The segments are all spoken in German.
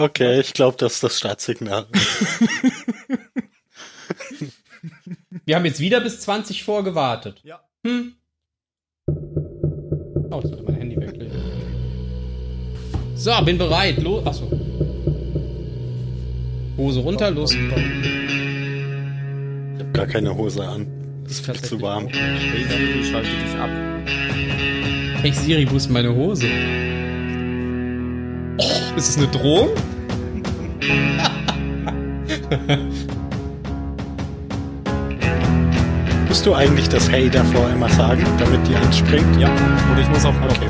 Okay, ich glaube, das ist das Startsignal. Wir haben jetzt wieder bis 20 vor gewartet. Ja. Hm. Oh, jetzt wird mein Handy weglegen. So, bin bereit. Los. Achso. Hose runter, los. Ich habe gar keine Hose an. Das ist Viel zu warm. Hey Siri, schalte dich ab. Hey Siri, wo ist meine Hose? Ist es eine Drohung? Musst du eigentlich das Hey davor immer sagen, damit die anspringt? Ja. Und ich muss auf Okay.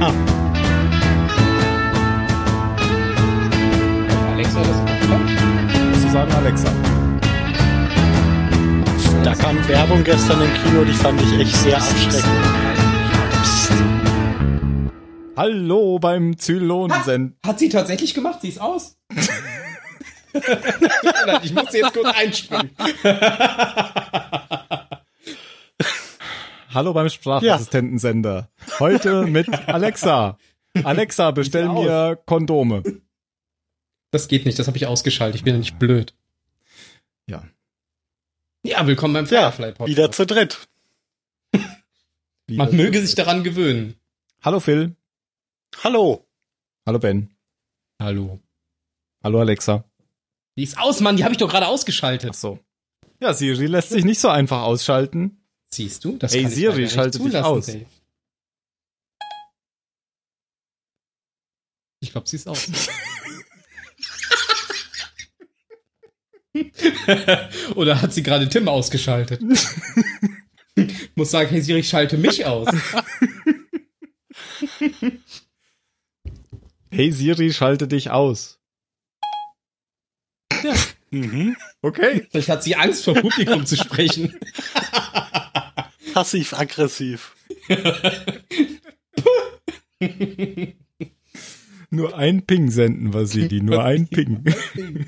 Ah, Alexa, das ist Musst du sagen, Alexa. da kam Werbung gestern im Kino, die fand ich echt sehr abschreckend. Hallo beim Zylonensend. Hat sie tatsächlich gemacht? Sie ist aus. Ich muss jetzt kurz einspringen. Hallo beim Sprachassistentensender. Heute mit Alexa. Alexa, bestell mir Kondome. Das geht nicht, das habe ich ausgeschaltet. Ich bin ja nicht blöd. Ja. Ja, willkommen beim Firefly Podcast. wieder zu dritt. Man möge sich daran gewöhnen. Hallo Phil. Hallo. Hallo Ben. Hallo. Hallo Alexa. Die ist aus, Mann, die habe ich doch gerade ausgeschaltet. Ach so. Ja, Siri lässt sich nicht so einfach ausschalten. Siehst du? Das Hey, kann ich Siri, schalte dich aus. Dave. Ich glaube, sie ist aus. Oder hat sie gerade Tim ausgeschaltet? Muss sagen, hey Siri, schalte mich aus. Hey Siri, schalte dich aus. Mhm. Okay. Vielleicht hat sie Angst vor Publikum zu sprechen. Passiv-aggressiv. Nur ein Ping senden, Vasili, nur ein Ping. äh,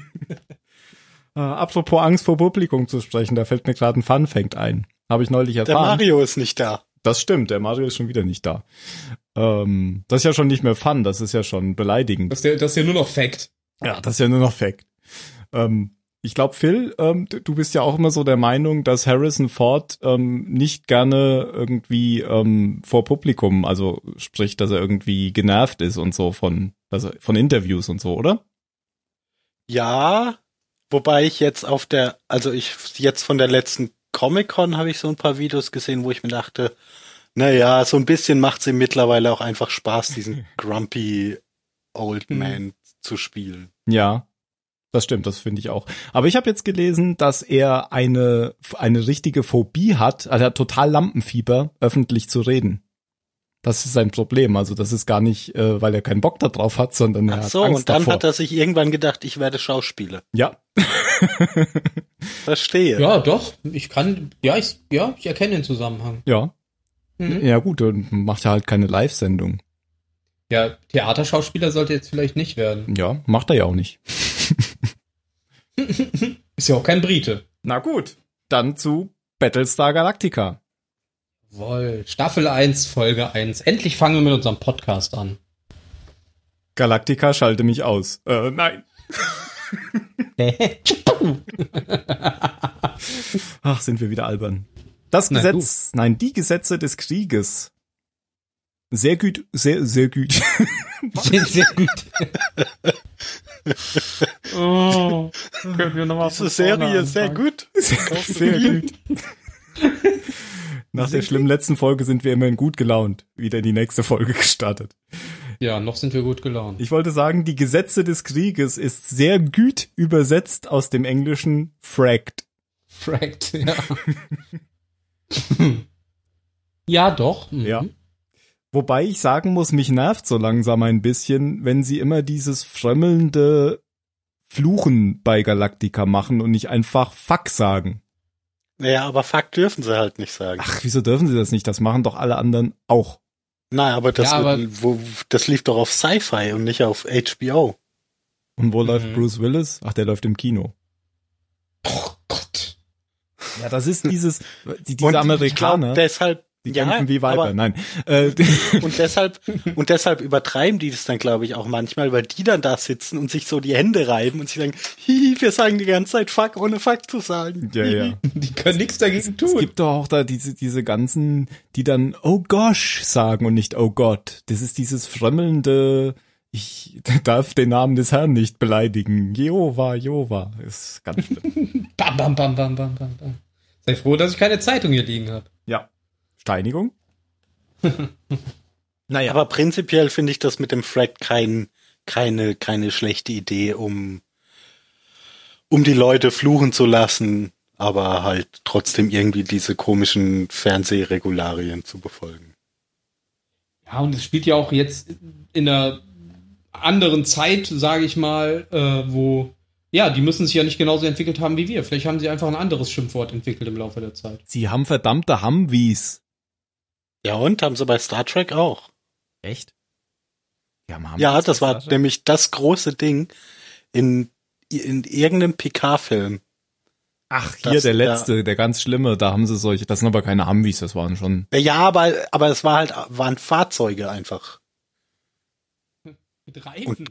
apropos Angst vor Publikum zu sprechen, da fällt mir gerade ein Fun-Fact ein. Habe ich neulich Der erfahren. Mario ist nicht da. Das stimmt, der Mario ist schon wieder nicht da. Ähm, das ist ja schon nicht mehr Fun, das ist ja schon beleidigend. Das ist ja, das ist ja nur noch Fact. Ja, das ist ja nur noch Fact. Ähm, ich glaube, Phil, ähm, du bist ja auch immer so der Meinung, dass Harrison Ford ähm, nicht gerne irgendwie ähm, vor Publikum, also sprich, dass er irgendwie genervt ist und so von, also von Interviews und so, oder? Ja, wobei ich jetzt auf der, also ich jetzt von der letzten Comic-Con habe ich so ein paar Videos gesehen, wo ich mir dachte, naja, so ein bisschen macht es ihm mittlerweile auch einfach Spaß, diesen grumpy Old Hm. Man zu spielen. Ja, das stimmt, das finde ich auch. Aber ich habe jetzt gelesen, dass er eine eine richtige Phobie hat, also er hat total Lampenfieber, öffentlich zu reden. Das ist sein Problem. Also das ist gar nicht, äh, weil er keinen Bock darauf hat, sondern er Ach hat so, Angst und dann davor. hat er sich irgendwann gedacht, ich werde Schauspieler. ja, Verstehe. Ja, doch. Ich kann, ja, ich, ja, ich erkenne den Zusammenhang. ja, Mhm. ja gut, dann macht er halt keine Live-Sendung. Ja, Theaterschauspieler sollte jetzt vielleicht nicht werden. Ja, macht er ja auch nicht. Ist ja auch kein Brite. Na gut, dann zu Battlestar Galactica. Jawohl. Staffel 1, Folge 1. Endlich fangen wir mit unserem Podcast an. Galactica schalte mich aus. Äh, nein. Ach, sind wir wieder albern. Das Na, Gesetz, nein, die Gesetze des Krieges. Sehr gut, sehr, sehr gut. sehr, sehr gut. oh, können wir nochmal Diese Serie sehr gut. sehr gut. Nach der schlimmen letzten Folge sind wir immerhin gut gelaunt. Wieder in die nächste Folge gestartet. Ja, noch sind wir gut gelaunt. Ich wollte sagen, die Gesetze des Krieges ist sehr gut übersetzt aus dem Englischen fracked. Fracked, ja. ja, doch. Mhm. Ja. Wobei ich sagen muss, mich nervt so langsam ein bisschen, wenn sie immer dieses frömmelnde Fluchen bei Galactica machen und nicht einfach Fuck sagen. Naja, aber Fakt dürfen sie halt nicht sagen. Ach, wieso dürfen sie das nicht? Das machen doch alle anderen auch. Nein, aber das, Ja, aber- wo, das lief doch auf Sci-Fi und nicht auf HBO. Und wo Mhm. läuft Bruce Willis? Ach, der läuft im Kino. Oh Gott. Ja, das ist dieses, die, Und diese Ich Amerikaner. glaub, deshalb, Die Ja, kämpfen wie Weiber. aber- Nein. Äh, Und deshalb, und deshalb übertreiben die das dann, glaube ich, auch manchmal, weil die dann da sitzen und sich so die Hände reiben und sie sagen, hihi, wir sagen die ganze Zeit Fuck, ohne Fuck zu sagen. ja, ja. Die können nichts dagegen Es tun. gibt doch auch da diese, diese ganzen, die dann Oh gosh sagen und nicht Oh Gott. Das ist dieses frömmelnde, ich darf den Namen des Herrn nicht beleidigen. Jehova, Jehova. Ist ganz schlimm. Bam, bam, bam, bam, bam, bam, bam. Sei froh, dass ich keine Zeitung hier liegen habe. ja. Steinigung? naja. Aber prinzipiell finde ich das mit dem Thread kein, keine, keine schlechte Idee, um, um die Leute fluchen zu lassen, aber halt trotzdem irgendwie diese komischen Fernsehregularien zu befolgen. Ja, und es spielt ja auch jetzt in einer anderen Zeit, sage ich mal, äh, wo, ja, die müssen sich ja nicht genauso entwickelt haben wie wir. Vielleicht haben sie einfach ein anderes Schimpfwort entwickelt im Laufe der Zeit. Sie haben verdammte Humvees. Ja, und haben sie bei Star Trek auch. Echt? Humvees Ja, das war nämlich das große Ding in, in irgendeinem Picard-Film. Ach, hier das- der letzte, der ganz schlimme, da haben sie solche, das sind aber keine Humvees, das waren schon. Ja, aber, aber es war halt, waren Fahrzeuge einfach. Mit Reifen.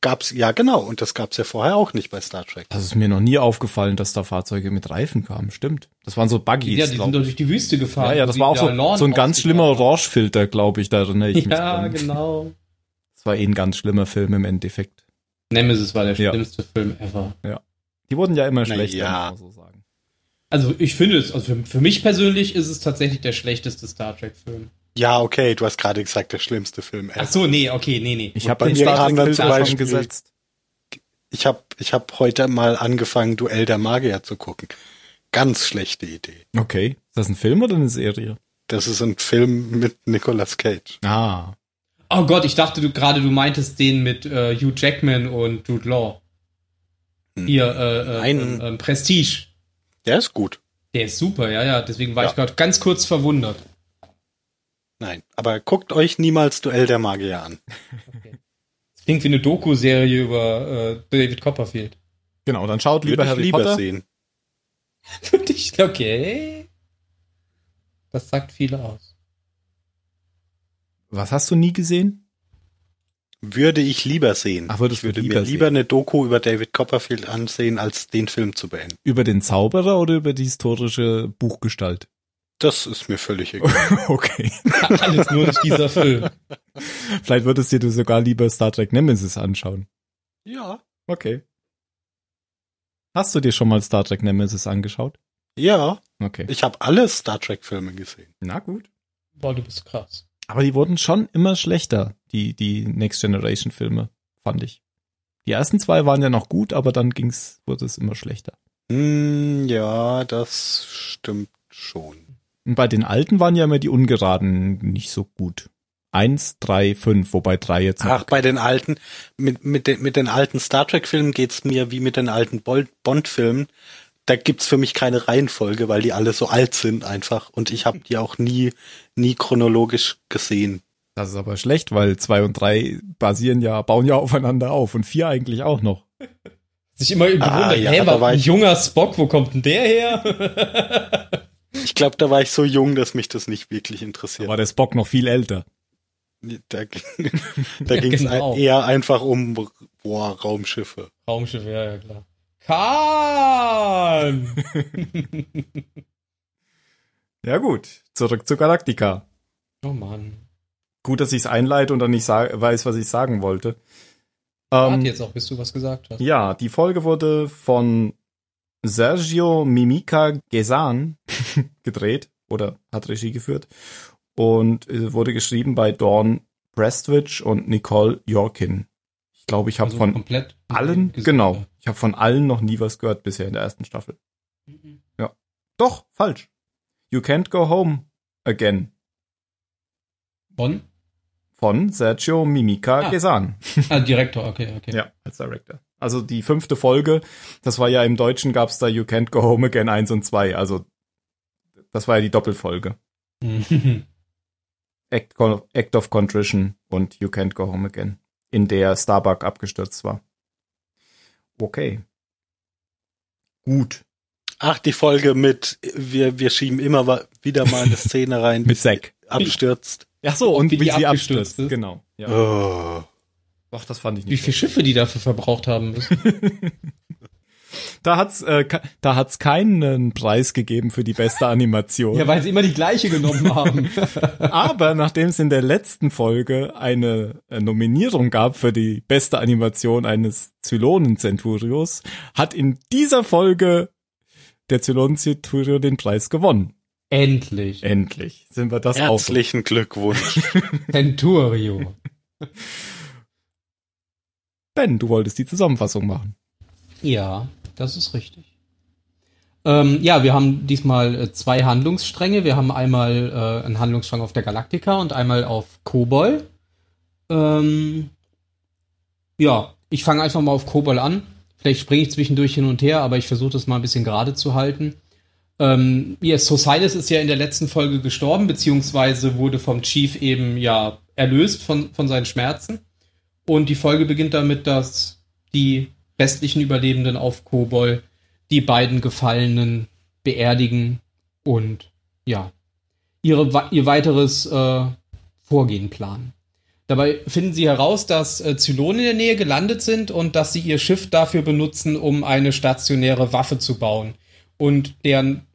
Gab's, ja genau, und das gab's ja vorher auch nicht bei Star Trek. Das ist mir noch nie aufgefallen, dass da Fahrzeuge mit Reifen kamen. Stimmt. Das waren so Buggies. ja, die sind doch durch die Wüste gefahren. ja, ja, das war auch so, so ein ganz schlimmer. Orange-Filter, glaube ich, da erinnere ich mich Ja, dran. genau. Das war eh ein ganz schlimmer Film im Endeffekt. Nemesis war der Ja. schlimmste Film ever. Die wurden ja immer schlechter, ja. muss man so sagen. Also ich finde es, also für, für mich persönlich ist es tatsächlich der schlechteste Star Trek-Film. Ja, okay, du hast gerade gesagt, der schlimmste Film ever. Ach so, nee, okay, nee, nee. Ich habe bei den mir Star Trek schon Beispiel- gesetzt. Ich habe ich hab heute mal angefangen, Duell der Magier zu gucken. Ganz schlechte Idee. Okay. Ist das ein Film oder eine Serie? Das ist ein Film mit Nicolas Cage. Ah. Oh Gott, ich dachte du gerade, du meintest den mit äh, Hugh Jackman und Jude Law. Hm. Hier, äh, äh, äh, äh, Prestige. Der ist gut. Der ist super, ja, ja. Deswegen war Ja. ich gerade ganz kurz verwundert. Nein, aber guckt euch niemals Duell der Magier an. Das klingt wie eine Doku-Serie über äh, David Copperfield. Genau, dann schaut Würde lieber ich Harry lieber Potter. sehen. Würde ich, okay. Das sagt viel aus. Was hast du nie gesehen? Würde ich lieber sehen. Ach, würdest ich würde du mir lieber lieber eine Doku über David Copperfield ansehen, als den Film zu beenden. Über den Zauberer oder über die historische Buchgestalt? Das ist mir völlig egal. okay. Alles nur nicht dieser Film. Vielleicht würdest dir du sogar lieber Star Trek Nemesis anschauen. ja. Okay. Hast du dir schon mal Star Trek Nemesis angeschaut? Ja, Okay. ich habe alle Star Trek Filme gesehen. Na gut. Boah, du bist krass. Aber die wurden schon immer schlechter, die, die Next Generation Filme, fand ich. Die ersten zwei waren ja noch gut, aber dann ging's, wurde es immer schlechter. Hm, ja, das stimmt schon. Und bei den alten waren ja immer die ungeraden nicht so gut. Eins, drei, fünf, wobei drei jetzt noch Ach, bei den alten, mit, mit, den, mit den alten Star Trek-Filmen geht's mir wie mit den alten Bond-Filmen. Da gibt's für mich keine Reihenfolge, weil die alle so alt sind einfach. Und ich habe die auch nie, nie chronologisch gesehen. Das ist aber schlecht, weil zwei und drei basieren ja, bauen ja aufeinander auf und vier eigentlich auch noch. Sich immer gewundert, Ah, ja, da war ein junger Spock, wo kommt denn der her? Ich glaube, da war ich so jung, dass mich das nicht wirklich Da interessiert. war der Spock noch viel älter. Da, ging- da Ja, ging's genau. eher einfach um boah, Raumschiffe. Raumschiff, ja, ja, klar. Kahn! Ja gut, zurück zu Galactica. oh Mann. Gut, dass ich es einleite und dann nicht weiß, was ich sagen wollte. Warte Ähm, jetzt auch, bis du was gesagt hast. ja, die Folge wurde von Sergio Mimica Gesan gedreht oder hat Regie geführt und äh, wurde geschrieben bei Dawn Prestwich und Nicole Yorkin. Ich glaube, ich habe Also von allen, genau, ich habe von allen noch nie was gehört bisher in der ersten Staffel. Mhm. Doch, falsch. You Can't Go Home Again Bonn? von Sergio Mimica Ah. Gesan. Ah, Direktor, okay, okay. Ja, als Director. Also die fünfte Folge, das war ja im Deutschen gab's da You Can't Go Home Again 1 und 2. Also das war ja die Doppelfolge. Act, Act of Contrition und You Can't Go Home Again, in der Starbuck abgestürzt war. Okay. Gut. Ach, die Folge mit, wir, wir schieben immer wieder mal eine Szene rein, Mit Zack. abstürzt. Ach so, und wie wie, sie abgestürzt abstürzt. ist. Genau. Ja. Oh. Ach, das fand ich Wie nicht. viele Schiffe die dafür verbraucht haben müssen. Da hat's, äh, da hat's keinen Preis gegeben für die beste Animation. ja, weil sie immer die gleiche genommen haben. Aber nachdem es in der letzten Folge eine äh, Nominierung gab für die beste Animation eines Zylonen-Centurios, hat in dieser Folge der Zylonen-Centurio den Preis gewonnen. Endlich. Endlich sind wir das auch. Herzlichen Glückwunsch. Centurio. Ben, du wolltest die Zusammenfassung machen. Ja, das ist richtig. Ähm, ja, wir haben diesmal äh, zwei Handlungsstränge. Wir haben einmal äh, einen Handlungsstrang auf der Galaktika und einmal auf Kobol. Ähm, ja, ich fange einfach mal auf Kobol an. Vielleicht springe ich zwischendurch hin und her, aber ich versuche das mal ein bisschen gerade zu halten. Ähm, ja, Sosilis ist ja in der letzten Folge gestorben, beziehungsweise wurde vom Chief eben ja erlöst von, von seinen Schmerzen. Und die Folge beginnt damit, dass die restlichen Überlebenden auf Kobol die beiden Gefallenen beerdigen und ja, ihre, ihr weiteres äh, Vorgehen planen. Dabei finden sie heraus, dass äh, Zylonen in der Nähe gelandet sind und dass sie ihr Schiff dafür benutzen, um eine stationäre Waffe zu bauen. Und deren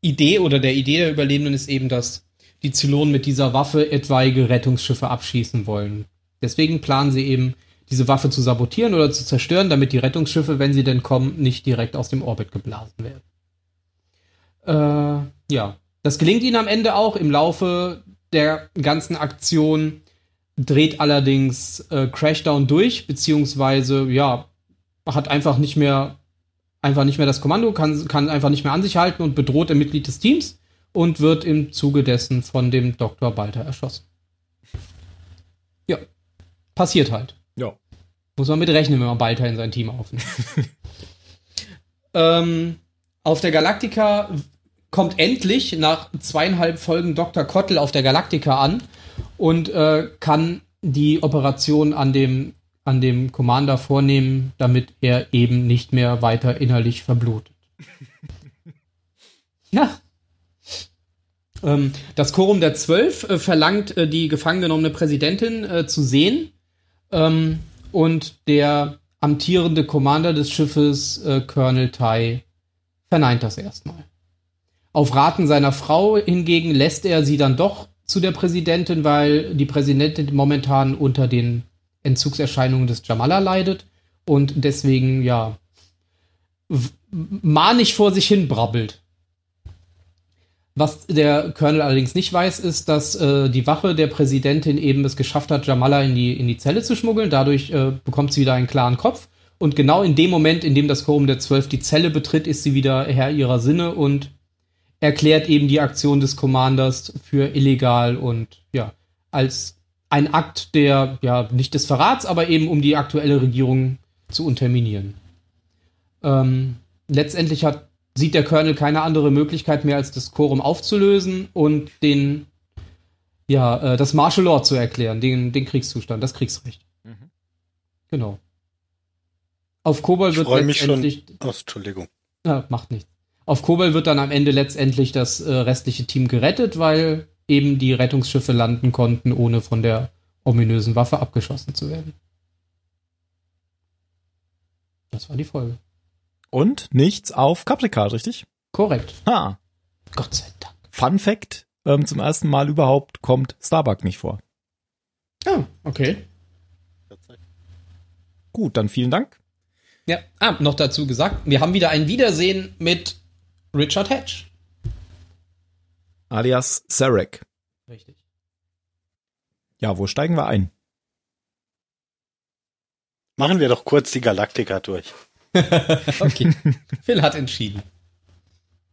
Idee oder der Idee der Überlebenden ist eben, dass die Zylonen mit dieser Waffe etwaige Rettungsschiffe abschießen wollen. Deswegen planen sie eben, diese Waffe zu sabotieren oder zu zerstören, damit die Rettungsschiffe, wenn sie denn kommen, nicht direkt aus dem Orbit geblasen werden. Äh, ja, das gelingt ihnen am Ende auch. Im Laufe der ganzen Aktion dreht allerdings äh, Crashdown durch, beziehungsweise ja, hat einfach nicht mehr einfach nicht mehr das Kommando, kann, kann einfach nicht mehr an sich halten und bedroht ein Mitglied des Teams und wird im Zuge dessen von dem Dr. Balter erschossen. Passiert halt. Ja. Muss man mit rechnen, wenn man Balter in sein Team aufnimmt. ähm, auf der Galaktika kommt endlich nach zweieinhalb Folgen Dr. Kottel auf der Galaktika an und äh, kann die Operation an dem, an dem Commander vornehmen, damit er eben nicht mehr weiter innerlich verblutet. ja. Ähm, das Quorum der Zwölf äh, verlangt, äh, die gefangen genommene Präsidentin äh, zu sehen. Ähm, und der amtierende Commander des Schiffes, äh, Colonel Tai, verneint das erstmal. Auf Raten seiner Frau hingegen lässt er sie dann doch zu der Präsidentin, weil die Präsidentin momentan unter den Entzugserscheinungen des Jamala leidet und deswegen, ja, manig vor sich hin brabbelt. Was der Colonel allerdings nicht weiß, ist, dass äh, die Wache der Präsidentin eben es geschafft hat, Jamala in die, in die Zelle zu schmuggeln. Dadurch äh, bekommt sie wieder einen klaren Kopf. Und genau in dem Moment, in dem das Quorum der Zwölf die Zelle betritt, ist sie wieder Herr ihrer Sinne und erklärt eben die Aktion des Commanders für illegal und ja, als ein Akt der, ja, nicht des Verrats, aber eben um die aktuelle Regierung zu unterminieren. Ähm, letztendlich hat, sieht der Colonel keine andere Möglichkeit mehr, als das Quorum aufzulösen und den, ja, äh, das Martial Law zu erklären, den, den Kriegszustand, das Kriegsrecht. Mhm. Genau. Auf Kobol wird mich schon. letztendlich Oh, Entschuldigung. ja, macht nichts. Auf Kobol wird dann am Ende letztendlich das äh, restliche Team gerettet, weil eben die Rettungsschiffe landen konnten, ohne von der ominösen Waffe abgeschossen zu werden. Das war die Folge. Und nichts auf Caprica, richtig? Korrekt. Ha. Gott sei Dank. Fun Fact, ähm, zum ersten Mal überhaupt kommt Starbuck nicht vor. Ah, okay. Gut, dann vielen Dank. Ja, ah, noch dazu gesagt, wir haben wieder ein Wiedersehen mit Richard Hatch. Alias Sarek. Richtig. Ja, wo steigen wir ein? Machen wir doch kurz die Galaktika durch. Okay. Phil hat entschieden.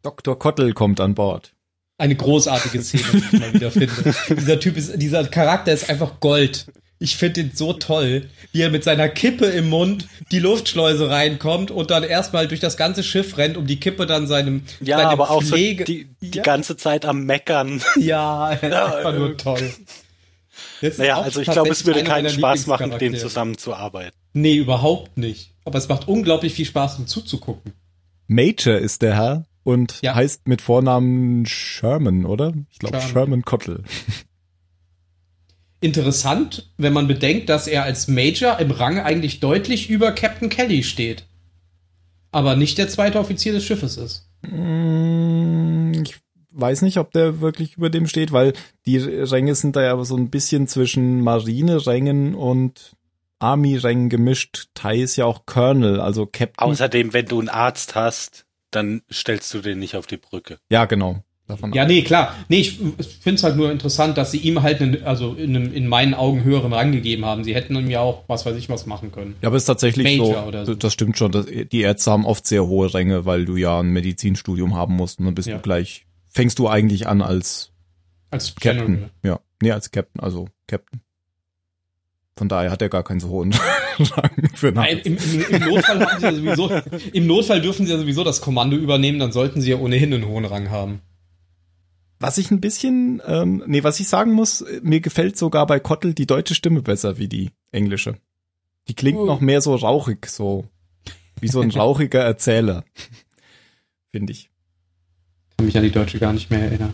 Dr. Kottel kommt an Bord. Eine großartige Szene, die ich mal wieder finde. Dieser Typ ist, dieser Charakter ist einfach Gold. Ich finde ihn so toll, wie er mit seiner Kippe im Mund die Luftschleuse reinkommt und dann erstmal durch das ganze Schiff rennt, um die Kippe dann seinem, Ja, seinem aber auch Pflege so die, die Ja. ganze Zeit am Meckern. Ja, einfach nur toll. Das Naja, also ich glaube, es würde keinen Spaß machen, Lieblingscharaktere. zusammenzuarbeiten. Nee, überhaupt nicht. Aber es macht unglaublich viel Spaß, ihm zuzugucken. Major ist der Herr, und Ja. heißt mit Vornamen Sherman, oder? Ich glaube Sherman. Sherman Kottel. Interessant, wenn man bedenkt, dass er als Major im Rang eigentlich deutlich über Captain Kelly steht. Aber nicht der zweite Offizier des Schiffes ist. Mm, Ich weiß nicht, ob der wirklich über dem steht, weil die Ränge sind da ja aber so ein bisschen zwischen Marine-Rängen und Army-Rängen gemischt. Tai ist ja auch Colonel, also Captain. Außerdem, wenn du einen Arzt hast, dann stellst du den nicht auf die Brücke. ja, genau. Davon Ja, nee, klar. Nee, ich finde es halt nur interessant, dass sie ihm halt einen, also in, einem, in meinen Augen höheren Rang gegeben haben. Sie hätten ihm ja auch, was weiß ich, was machen können. Ja, aber es ist tatsächlich Major so, oder so. das stimmt schon, dass die Ärzte haben oft sehr hohe Ränge, weil du ja ein Medizinstudium haben musst und dann bist Ja. du gleich, fängst du eigentlich an als Als Captain. General. Ja, nee, als Captain, also Captain. Von daher hat er gar keinen so hohen Rang für einen Nein, im, im, Im Notfall haben sie ja sowieso, im Notfall dürfen sie ja sowieso das Kommando übernehmen, dann sollten sie ja ohnehin einen hohen Rang haben. Was ich ein bisschen, ähm, nee, was ich sagen muss, mir gefällt sogar bei Kottel die deutsche Stimme besser wie die englische. Die klingt Oh. noch mehr so rauchig, so wie so ein rauchiger Erzähler, finde ich. Kann mich an die Deutsche gar nicht mehr erinnern.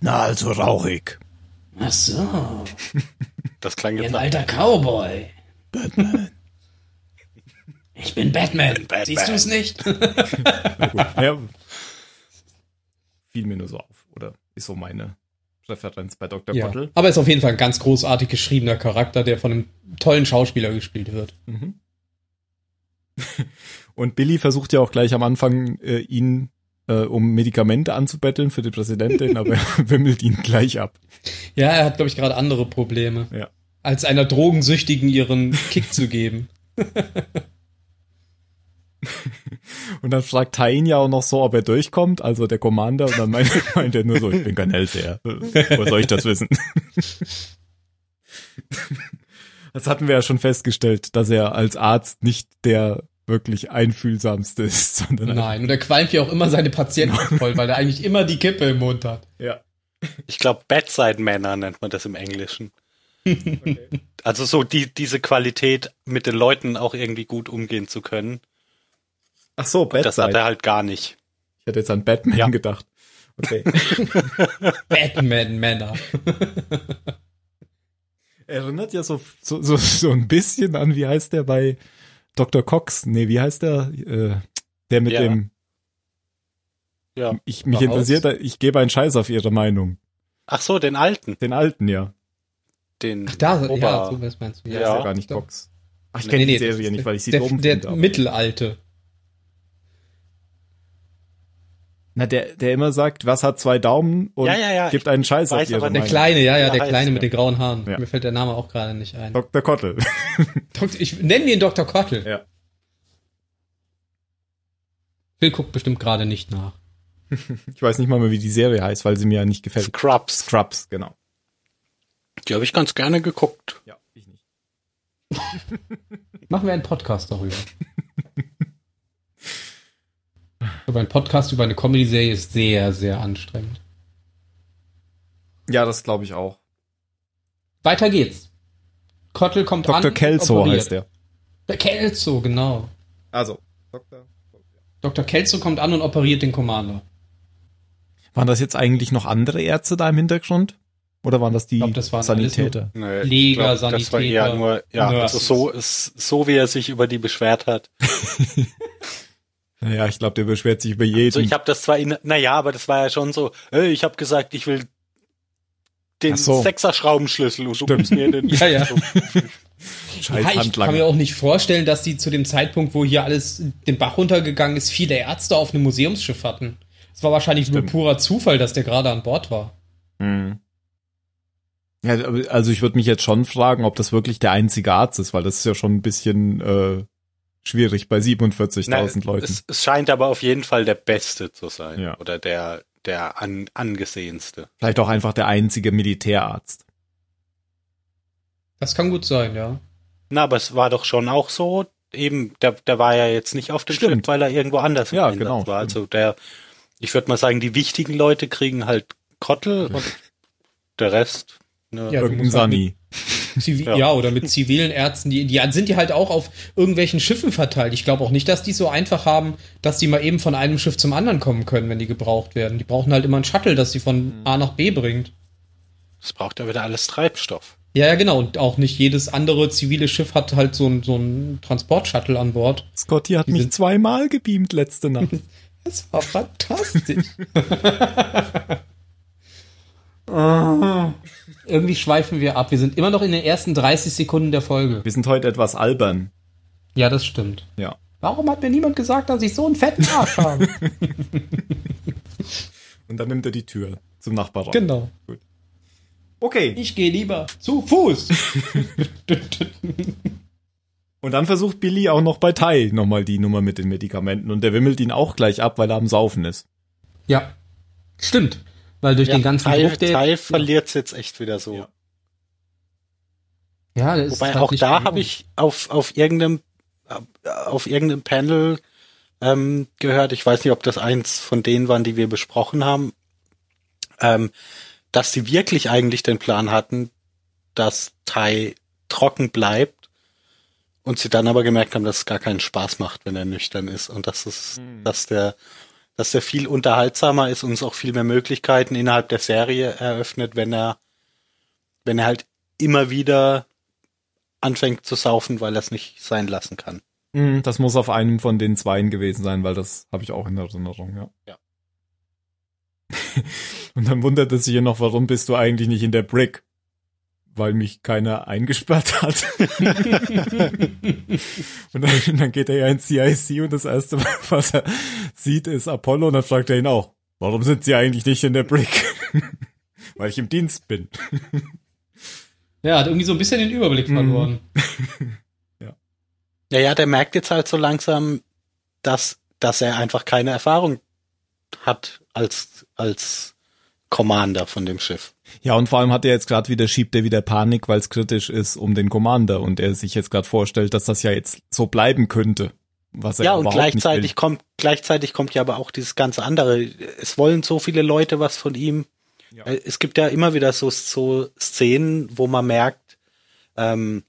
Na, also rauchig. Ach so, Das klang ihr jetzt ein alter Cowboy. Batman. Ich bin Batman. Batman. Siehst du es nicht? Na gut. Ja, fiel mir nur so auf, oder ist so meine Referenz bei Dr. Ja. Kottel. Aber ist auf jeden Fall ein ganz großartig geschriebener Charakter, der von einem tollen Schauspieler gespielt wird. Mhm. Und Billy versucht ja auch gleich am Anfang, äh, ihn äh, um Medikamente anzubetteln für die Präsidentin, aber er wimmelt ihn gleich ab. Ja, er hat, glaube ich, gerade andere Probleme. Ja. Als einer Drogensüchtigen ihren Kick zu geben. Und dann fragt Tai ihn ja auch noch so, ob er durchkommt, also der Commander, und dann meint, meint er nur so, ich bin kein Hellseher. Woher soll ich das wissen? Das hatten wir ja schon festgestellt, dass er als Arzt nicht der wirklich einfühlsamste ist, sondern Nein, und er qualmt ja auch immer seine Patienten voll, weil er eigentlich immer die Kippe im Mund hat. ja. Ich glaube, Bedside-Männer nennt man das im Englischen. Also so die, diese Qualität, mit den Leuten auch irgendwie gut umgehen zu können, Ach so, das hat Bedside. er halt gar nicht. Ich hätte jetzt an Batman Ja. gedacht. Okay. Batman-Männer. Erinnert ja so, so, so, so ein bisschen an, wie heißt der bei Dr. Cox? Nee, wie heißt der? Äh, der mit Ja. dem, Ja. ich, mich interessiert, ich gebe einen Scheiß auf ihre Meinung. Ach so, den alten, Den alten, ja. den Ach, da, Ober- ja, so was meinst du. Ja. Ist ja Ja. gar nicht Doch. Cox. Ach, ich Nee, kenne nee, die Serie ist nicht, weil ich sie der, dumm der finde. aber- Na, der, der immer sagt, was hat zwei Daumen und Ja, ja, ja, gibt einen Scheiß auf ihre Der. Kleine, ja, ja, der Kleine mit den grauen Haaren. Ja. Mir fällt der Name auch gerade nicht ein. Dr. Kottel. Ich nenne ihn Dr. Kottel. Ja. Phil guckt bestimmt gerade nicht nach. Ich weiß nicht mal mehr, wie die Serie heißt, weil sie mir ja nicht gefällt. Scrubs. Scrubs, genau. Die habe ich ganz gerne geguckt. Ja, ich nicht. Machen wir einen Podcast darüber. Aber ein Podcast über eine Comedy-Serie ist sehr, sehr anstrengend. Ja, das glaube ich auch. Weiter geht's. Kottel kommt an. Dr. Kelso operiert. heißt er. Der Kelso, genau. Also, Dr. Dr. Kelso kommt an und operiert den Commander. Waren das jetzt eigentlich noch andere Ärzte da im Hintergrund? Oder waren das die glaub, das waren alles Sanitäter? Nee, Pfleger, ich glaub, Das war eher Sanitäter, nur, ja, also so, so wie er sich über die beschwert hat. Ja, ich glaube, der beschwert sich über jeden. Also ich habe das zwar, in, naja, aber das war ja schon so, hey, ich habe gesagt, ich will den Ach so. Sechser-Schraubenschlüssel und du gibst mir den. Ja, ja. So, Scheiß ja, ich kann mir auch nicht vorstellen, dass die zu dem Zeitpunkt, wo hier alles den Bach runtergegangen ist, viele Ärzte auf einem Museumsschiff hatten. Es war wahrscheinlich nur Stimmt. purer Zufall, dass der gerade an Bord war. Mhm. Ja, also ich würde mich jetzt schon fragen, ob das wirklich der einzige Arzt ist, weil das ist ja schon ein bisschen äh, schwierig bei 47.000 Na, Leuten. Es, es scheint aber auf jeden Fall der Beste zu sein. Ja. Oder der, der an, angesehenste. Vielleicht auch einfach der einzige Militärarzt. Das kann gut sein, ja. Na, aber es war doch schon auch so, eben, der, der war ja jetzt nicht auf dem Stimmt. Schiff, weil er irgendwo anders im Ja, genau, war. stimmt. Also der, ich würde mal sagen, die wichtigen Leute kriegen halt Kottel und der Rest, ne, Ja, Irgendein halt Sani. Zivi ja. ja. oder mit zivilen Ärzten, die, die sind die halt auch auf irgendwelchen Schiffen verteilt. Ich glaube auch nicht, dass die so einfach haben, dass die mal eben von einem Schiff zum anderen kommen können, wenn die gebraucht werden. Die brauchen halt immer einen Shuttle, das sie von A nach B bringt. Das braucht ja wieder alles Treibstoff. Ja, ja, genau. Und auch nicht jedes andere zivile Schiff hat halt so ein, so ein Transportshuttle an Bord. Scotty hat die mich zweimal gebeamt letzte Nacht. das war fantastisch. Irgendwie schweifen wir ab. Wir sind immer noch in den ersten 30 Sekunden der Folge. Wir sind heute etwas albern. Ja, das stimmt. Ja. Warum hat mir niemand gesagt, dass ich so einen fetten Arsch habe? Und dann nimmt er die Tür zum Nachbarraum. Genau. Gut. Okay. Ich gehe lieber zu Fuß. Und dann versucht Billy auch noch bei Tai nochmal die Nummer mit den Medikamenten und der wimmelt ihn auch gleich ab, weil er am Saufen ist. Ja. Stimmt. Weil durch ja, den ganzen Teil, Druck der. Teil verliert's jetzt echt wieder so. Ja, ja das Wobei auch da habe ich auf, auf irgendeinem, auf irgendeinem Panel ähm, gehört, ich weiß nicht, ob das eins von denen waren, die wir besprochen haben, ähm, dass sie wirklich eigentlich den Plan hatten, dass Tai trocken bleibt und sie dann aber gemerkt haben, dass es gar keinen Spaß macht, wenn er nüchtern ist und dass es, mhm. dass der, dass der viel unterhaltsamer ist und uns auch viel mehr Möglichkeiten innerhalb der Serie eröffnet, wenn er, wenn er halt immer wieder anfängt zu saufen, weil er es nicht sein lassen kann. Mhm, das muss auf einem von den Zweien gewesen sein, weil das habe ich auch in Erinnerung, ja. Ja. Und dann wundert es sich ja noch, warum bist du eigentlich nicht in der Brick? Weil mich keiner eingesperrt hat. und dann, dann, geht er ja ins CIC und das erste, was er sieht, ist Apollo und dann fragt er ihn auch, warum sind sie eigentlich nicht in der Brick? Weil ich im Dienst bin. ja, hat irgendwie so ein bisschen den Überblick mhm. verloren. ja. Ja, ja, der merkt jetzt halt so langsam, dass, dass er einfach keine Erfahrung hat als, als Commander von dem Schiff. Ja, und vor allem hat er jetzt gerade wieder, schiebt er wieder Panik, weil es kritisch ist um den Commander und er sich jetzt gerade vorstellt, dass das ja jetzt so bleiben könnte. Was er ja, und gleichzeitig kommt, gleichzeitig kommt ja aber auch dieses ganze andere. Es wollen so viele Leute was von ihm. Ja. Äh, es gibt ja immer wieder so, so Szenen, wo man merkt, ähm,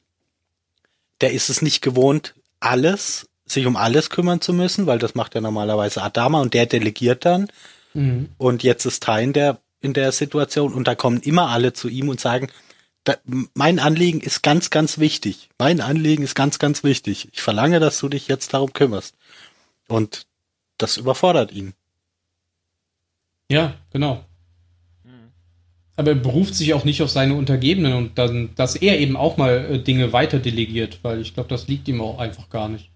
der ist es nicht gewohnt, alles, sich um alles kümmern zu müssen, weil das macht ja normalerweise Adama und der delegiert dann. Mhm. Und jetzt ist Tain der in der Situation und da kommen immer alle zu ihm und sagen, da, mein Anliegen ist ganz, ganz wichtig. Mein Anliegen ist ganz, ganz wichtig. Ich verlange, dass du dich jetzt darum kümmerst. Und das überfordert ihn. Ja, genau. Aber er beruft sich auch nicht auf seine Untergebenen und dann, dass er eben auch mal äh, Dinge weiter delegiert, weil ich glaube, das liegt ihm auch einfach gar nicht.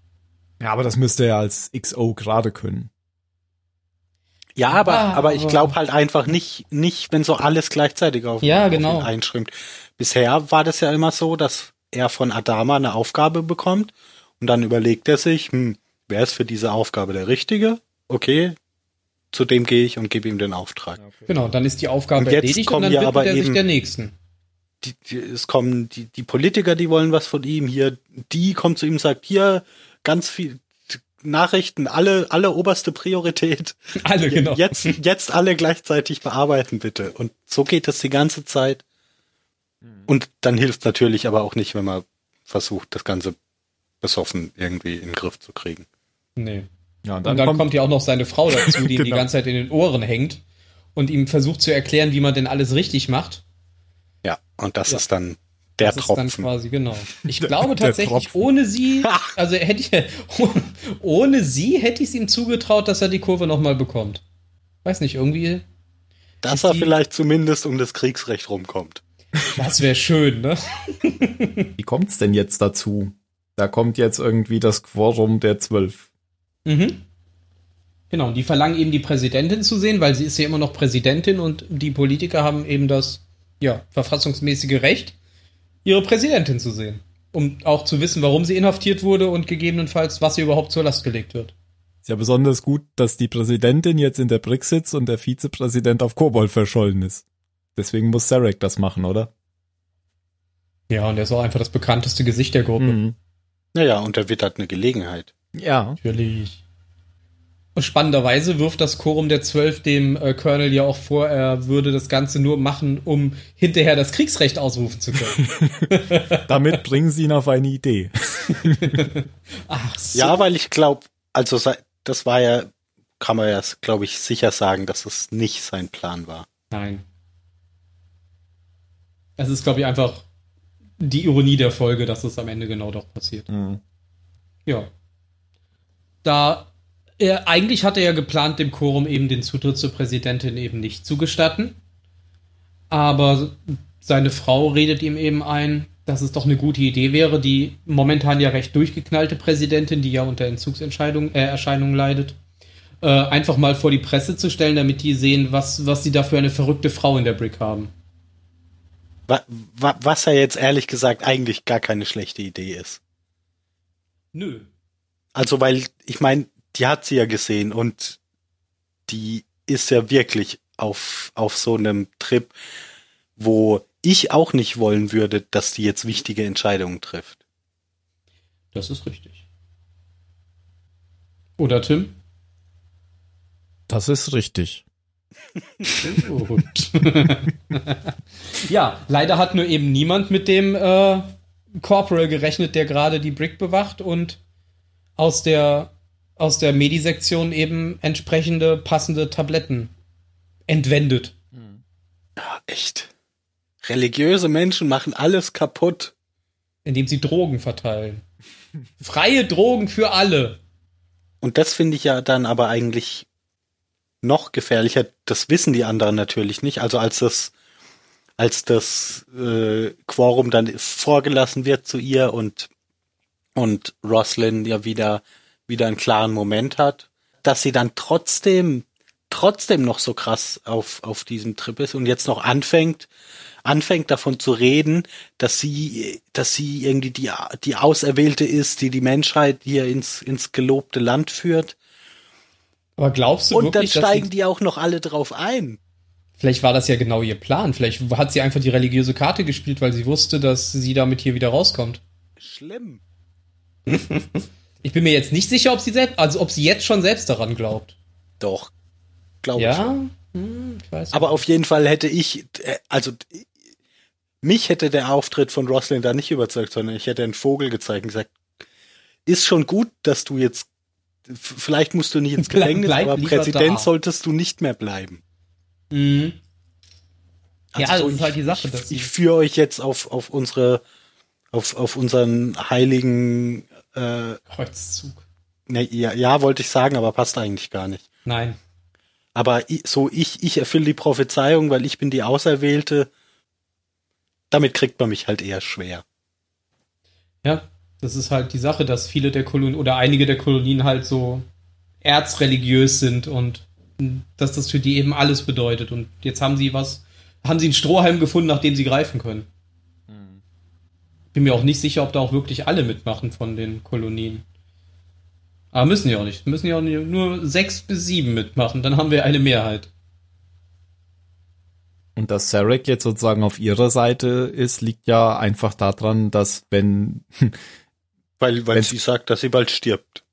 Ja, aber das müsste er als XO gerade können. Ja, aber, ah, aber ich glaube halt einfach nicht, nicht, wenn so alles gleichzeitig auf, ja, auf genau. ihn einschrimmt. Bisher war das ja immer so, dass er von Adama eine Aufgabe bekommt und dann überlegt er sich, hm, wer ist für diese Aufgabe der Richtige? Okay, zu dem gehe ich und gebe ihm den Auftrag. Okay. Genau, dann ist die Aufgabe und jetzt erledigt kommen und dann ja aber er sich der nächsten. Die, die, es kommen die, die Politiker, die wollen was von ihm. Hier, die kommt zu ihm und sagt, hier, ganz viel, Nachrichten, alle, alle oberste Priorität. Alle, genau. Jetzt, jetzt alle gleichzeitig bearbeiten, bitte. Und so geht es die ganze Zeit. Und dann hilft natürlich aber auch nicht, wenn man versucht, das Ganze besoffen irgendwie in den Griff zu kriegen. Nee. Ja, und dann, und dann kommt, kommt, ja auch noch seine Frau dazu, die genau. die ganze Zeit in den Ohren hängt und ihm versucht zu erklären, wie man denn alles richtig macht. Ja, und das ja. ist dann der das Tropfen. Ist dann quasi, genau. Ich glaube tatsächlich, ohne sie, also hätte ich, ohne sie hätte ich es ihm zugetraut, dass er die Kurve nochmal bekommt. Weiß nicht, irgendwie. Dass er vielleicht zumindest um das Kriegsrecht rumkommt. Das wäre schön, ne? Wie kommt's denn jetzt dazu? Da kommt jetzt irgendwie das Quorum der Zwölf. Mhm. Genau, die verlangen eben die Präsidentin zu sehen, weil sie ist ja immer noch Präsidentin und die Politiker haben eben das ja, verfassungsmäßige Recht ihre Präsidentin zu sehen. Um auch zu wissen, warum sie inhaftiert wurde und gegebenenfalls, was ihr überhaupt zur Last gelegt wird. Ist ja besonders gut, dass die Präsidentin jetzt in der Brick sitzt und der Vizepräsident auf Kobold verschollen ist. Deswegen muss Sarek das machen, oder? Ja, und er ist auch einfach das bekannteste Gesicht der Gruppe. Mhm. Naja, und er wittert eine Gelegenheit. Ja. Natürlich. Spannenderweise wirft das Quorum der Zwölf dem äh, Colonel ja auch vor, er würde das Ganze nur machen, um hinterher das Kriegsrecht ausrufen zu können. Damit bringen sie ihn auf eine Idee. Ach so. Ja, weil ich glaube, also das war ja, kann man ja, glaube ich, sicher sagen, dass es nicht sein Plan war. Nein. Es ist, glaube ich, einfach die Ironie der Folge, dass es am Ende genau doch passiert. Mhm. Ja. Da er, eigentlich hatte er geplant, dem Quorum eben den Zutritt zur Präsidentin eben nicht zu gestatten. Aber seine Frau redet ihm eben ein, dass es doch eine gute Idee wäre, die momentan ja recht durchgeknallte Präsidentin, die ja unter Entzugserscheinungen äh, Erscheinungen leidet, äh, einfach mal vor die Presse zu stellen, damit die sehen, was, was sie da für eine verrückte Frau in der Brick haben. Was ja jetzt ehrlich gesagt eigentlich gar keine schlechte Idee ist. Nö. Also, weil, ich meine, die hat sie ja gesehen und die ist ja wirklich auf, auf so einem Trip, wo ich auch nicht wollen würde, dass die jetzt wichtige Entscheidungen trifft. Das ist richtig. Oder Tim? Das ist richtig. Gut. ja, leider hat nur eben niemand mit dem äh, Corporal gerechnet, der gerade die Brick bewacht und aus der aus der Medi-Sektion eben entsprechende passende Tabletten entwendet. Ja, echt. Religiöse Menschen machen alles kaputt. Indem sie Drogen verteilen. Freie Drogen für alle. Und das finde ich ja dann aber eigentlich noch gefährlicher. Das wissen die anderen natürlich nicht. Also als das, als das äh, Quorum dann vorgelassen wird zu ihr und und Roslyn ja wieder wieder einen klaren Moment hat, dass sie dann trotzdem, trotzdem noch so krass auf, auf diesem Trip ist und jetzt noch anfängt, anfängt davon zu reden, dass sie, dass sie irgendwie die, die Auserwählte ist, die die Menschheit hier ins, ins gelobte Land führt. Aber glaubst du Und wirklich, dann steigen die auch noch alle drauf ein. Vielleicht war das ja genau ihr Plan. Vielleicht hat sie einfach die religiöse Karte gespielt, weil sie wusste, dass sie damit hier wieder rauskommt. Schlimm. Ich bin mir jetzt nicht sicher, ob sie selbst, also ob sie jetzt schon selbst daran glaubt. Doch, glaube ja? ich. Ja, hm, ich weiß. Aber auf jeden Fall hätte ich, äh, also mich hätte der Auftritt von Roslyn da nicht überzeugt, sondern ich hätte einen Vogel gezeigt und gesagt, ist schon gut, dass du jetzt, vielleicht musst du nicht ins Gefängnis, Bleib aber Präsident da. solltest du nicht mehr bleiben. Mhm. Also ja, das ist halt die Sache. Ich, ich führe euch jetzt auf, auf unsere, auf, auf unseren heiligen äh, Kreuzzug. Ne, ja, ja, wollte ich sagen, aber passt eigentlich gar nicht. Nein. Aber so, ich, ich erfülle die Prophezeiung, weil ich bin die Auserwählte. Damit kriegt man mich halt eher schwer. Ja, das ist halt die Sache, dass viele der Kolonien oder einige der Kolonien halt so erzreligiös sind und dass das für die eben alles bedeutet. Und jetzt haben sie was, haben sie einen Strohhalm gefunden, nach dem sie greifen können bin mir auch nicht sicher, ob da auch wirklich alle mitmachen von den Kolonien. Aber müssen ja auch nicht. Müssen ja auch nicht, nur sechs bis sieben mitmachen, dann haben wir eine Mehrheit. Und dass Sarek jetzt sozusagen auf ihrer Seite ist, liegt ja einfach daran, dass wenn. weil weil sie sagt, dass sie bald stirbt.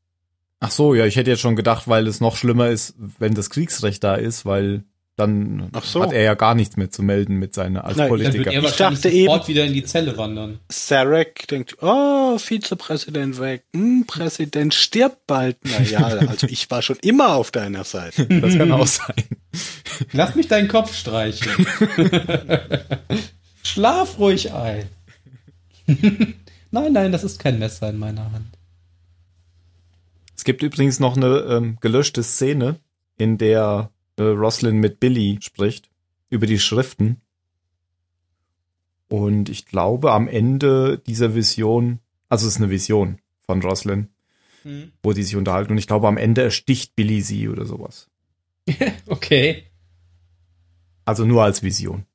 Ach so, ja, ich hätte jetzt schon gedacht, weil es noch schlimmer ist, wenn das Kriegsrecht da ist, weil dann so. hat er ja gar nichts mehr zu melden mit seiner als Nein, Politiker. Dann wird er ich dachte sofort eben, wieder in die Zelle wandern. Sarek denkt, oh, Vizepräsident weg, hm, Präsident stirbt bald. Naja, also ich war schon immer auf deiner Seite. Das kann auch sein. Lass mich deinen Kopf streichen. Schlaf ruhig ein. nein, nein, das ist kein Messer in meiner Hand. Es gibt übrigens noch eine ähm, gelöschte Szene, in der äh, Roslyn mit Billy spricht über die Schriften. Und ich glaube, am Ende dieser Vision, also es ist eine Vision von Roslyn, hm. wo die sich unterhalten. Und ich glaube, am Ende ersticht Billy sie oder sowas. okay. Also nur als Vision.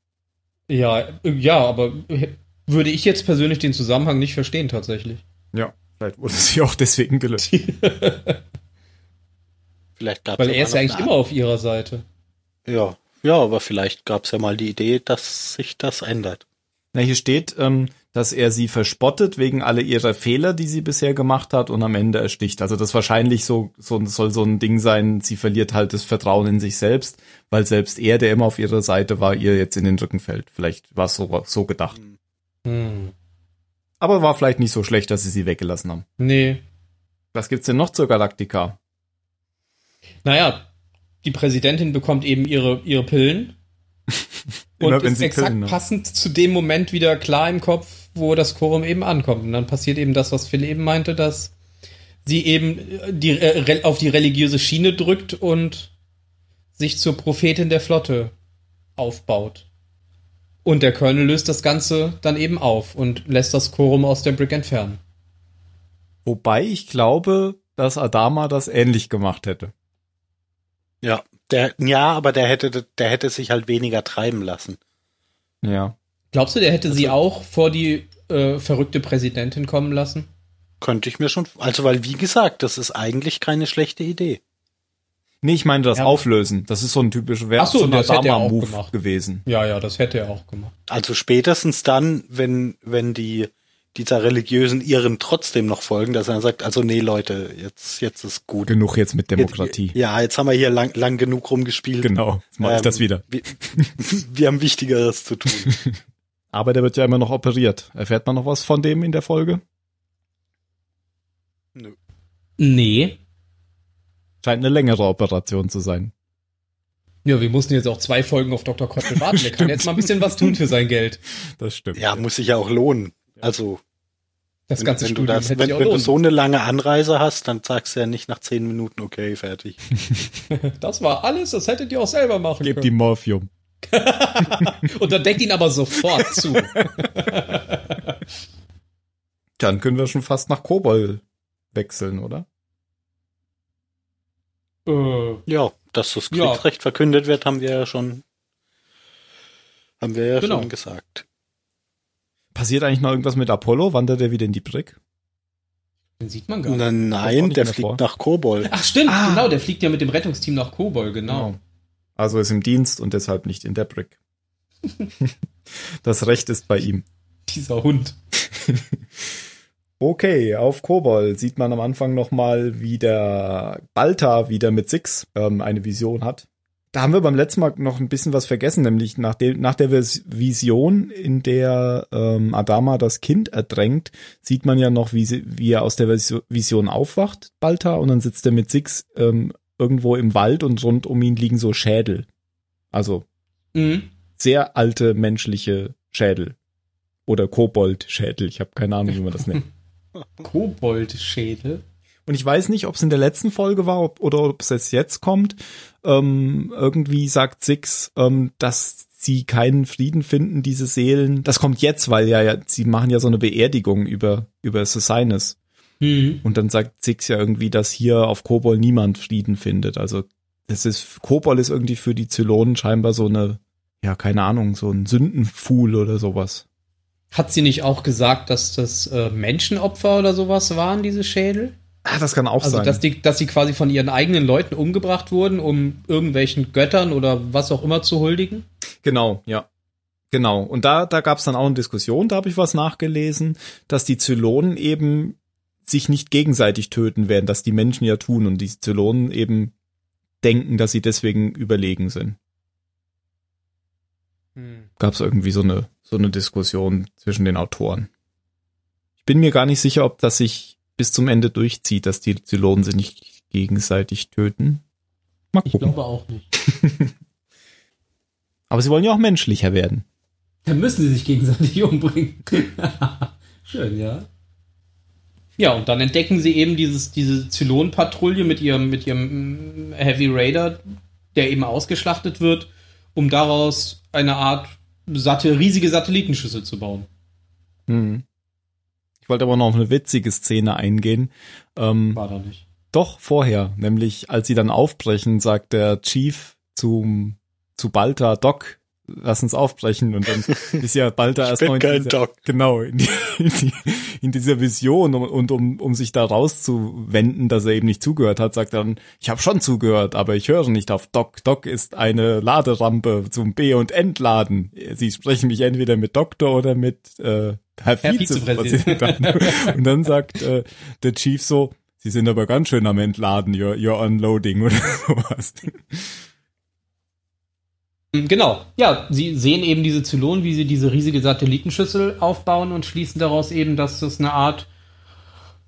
Ja, ja, aber würde ich jetzt persönlich den Zusammenhang nicht verstehen, tatsächlich. Ja, vielleicht wurde sie auch deswegen gelöscht. Vielleicht gab's Weil er ist ja eigentlich immer auf ihrer Seite. Ja, ja, aber vielleicht gab es ja mal die Idee, dass sich das ändert. Na, hier steht, ähm, dass er sie verspottet wegen alle ihrer Fehler, die sie bisher gemacht hat und am Ende ersticht. Also das wahrscheinlich so, so soll so ein Ding sein, sie verliert halt das Vertrauen in sich selbst, weil selbst er, der immer auf ihrer Seite war, ihr jetzt in den Rücken fällt. Vielleicht war es so, so gedacht. Hm. Aber war vielleicht nicht so schlecht, dass sie sie weggelassen haben. Nee. Was gibt's denn noch zur Galaktika? Naja, die Präsidentin bekommt eben ihre, ihre Pillen. Immer und ist sie exakt Pillen, ne? passend zu dem Moment wieder klar im Kopf, wo das Quorum eben ankommt. Und dann passiert eben das, was Phil eben meinte, dass sie eben die, äh, auf die religiöse Schiene drückt und sich zur Prophetin der Flotte aufbaut. Und der Colonel löst das Ganze dann eben auf und lässt das Quorum aus der Brick entfernen. Wobei ich glaube, dass Adama das ähnlich gemacht hätte. Ja, der, ja, aber der hätte, der hätte sich halt weniger treiben lassen. Ja. Glaubst du, der hätte sie auch vor die äh, verrückte Präsidentin kommen lassen? Könnte ich mir schon, also weil wie gesagt, das ist eigentlich keine schlechte Idee. Nee, ich meine das Ja. Auflösen. Das ist so ein typischer Ach so, so ein das hätte er auch Adama-Move gemacht. gewesen. Ja, ja, das hätte er auch gemacht. Also spätestens dann, wenn, wenn die, dieser religiösen Iren trotzdem noch folgen, dass er sagt, also nee, Leute, jetzt, jetzt ist gut. Genug jetzt mit Demokratie. Jetzt, ja, jetzt haben wir hier lang, lang genug rumgespielt. Genau, jetzt mache ich Ähm, das wieder. Wir, wir haben Wichtigeres zu tun. Aber der wird ja immer noch operiert. Erfährt man noch was von dem in der Folge? Nö. Nee. Scheint eine längere Operation zu sein. Ja, wir mussten jetzt auch zwei Folgen auf Dr. Koppel warten. Der kann jetzt mal ein bisschen was tun für sein Geld. Das stimmt. Ja, muss sich ja auch lohnen. Also, Das wenn, ganze wenn du Studium das, hätte wenn, sich auch wenn du so eine lange Anreise hast, dann sagst du ja nicht nach zehn Minuten, okay, fertig. Das war alles, das hättet ihr auch selber machen Gebt ihm können. Morphium. Und dann deckt ihn aber sofort zu. Dann können wir schon fast nach Kobol wechseln, oder? äh, Ja, dass das Ja. Kriegsrecht verkündet wird, haben wir ja schon, haben wir ja Genau. schon gesagt. Passiert eigentlich noch irgendwas mit Apollo? Wandert er wieder in die Brick? den sieht man gar nicht. Na, nein, nicht der fliegt vor. nach Kobol. Ach stimmt, Ah. genau, der fliegt ja mit dem Rettungsteam nach Kobol, genau. Also ist im Dienst und deshalb nicht in der Brick. das Recht ist bei ihm. Dieser Hund. Okay, auf Kobol sieht man am Anfang nochmal, wie der Balta wieder mit Six ähm, eine Vision hat. Da haben wir beim letzten Mal noch ein bisschen was vergessen, nämlich nach, dem, nach der Vis- Vision, in der ähm, Adama das Kind ertränkt, sieht man ja noch, wie, sie, wie er aus der Visio- Vision aufwacht, Balta, und dann sitzt er mit Six ähm, irgendwo im Wald und rund um ihn liegen so Schädel. Also Mhm. sehr alte menschliche Schädel. Oder Kobold-Schädel, ich habe keine Ahnung, wie man das nennt. Koboldschädel. Und ich weiß nicht, ob es in der letzten Folge war ob, oder ob es jetzt jetzt kommt. Ähm, irgendwie sagt Six, ähm, dass sie keinen Frieden finden, diese Seelen. Das kommt jetzt, weil ja, ja sie machen ja so eine Beerdigung über, über Socinis. Mhm. Und dann sagt Six ja irgendwie, dass hier auf Kobol niemand Frieden findet. Also das ist, Kobol ist irgendwie für die Zylonen scheinbar so eine, ja, keine Ahnung, so ein Sündenfuhl oder sowas. Hat sie nicht auch gesagt, dass das äh, Menschenopfer oder sowas waren, diese Schädel? Ah, das kann auch Also, sein. dass, die, dass sie quasi von ihren eigenen Leuten umgebracht wurden, um irgendwelchen Göttern oder was auch immer zu huldigen? Genau, ja. Genau. Und da, da gab es dann auch eine Diskussion, da habe ich was nachgelesen, dass die Zylonen eben sich nicht gegenseitig töten werden, dass die Menschen ja tun und die Zylonen eben denken, dass sie deswegen überlegen sind. Gab es irgendwie so eine, so eine Diskussion zwischen den Autoren. Ich bin mir gar nicht sicher, ob das sich bis zum Ende durchzieht, dass die Zylonen sich nicht gegenseitig töten. Mal Ich gucken. glaube auch nicht. Aber sie wollen ja auch menschlicher werden. Dann müssen sie sich gegenseitig umbringen. Schön, ja. Ja, und dann entdecken sie eben dieses, diese Zylon-Patrouille mit ihrem, mit ihrem mm, Heavy Raider, der eben ausgeschlachtet wird, um daraus eine Art satte, riesige Satellitenschüssel zu bauen. Hm. Ich wollte aber noch auf eine witzige Szene eingehen. Ähm, War da nicht. doch vorher, nämlich als sie dann aufbrechen, sagt der Chief zum zu Balta, Doc, lass uns aufbrechen. Und dann ist ja Balta erstmal in, dieser- Doc. genau, in, die, in, die, in dieser Vision und, und um, um sich da rauszuwenden, dass er eben nicht zugehört hat, sagt er dann, ich habe schon zugehört, aber ich höre nicht auf Doc. Doc ist eine Laderampe zum B- und Entladen. Sie sprechen mich entweder mit Doktor oder mit äh, Herr, Herr Vizepräsident. an. und dann sagt äh, der Chief so, Sie sind aber ganz schön am Entladen, you're, you're unloading oder sowas. Genau. Ja, sie sehen eben diese Zylonen, wie sie diese riesige Satellitenschüssel aufbauen und schließen daraus eben, dass das eine Art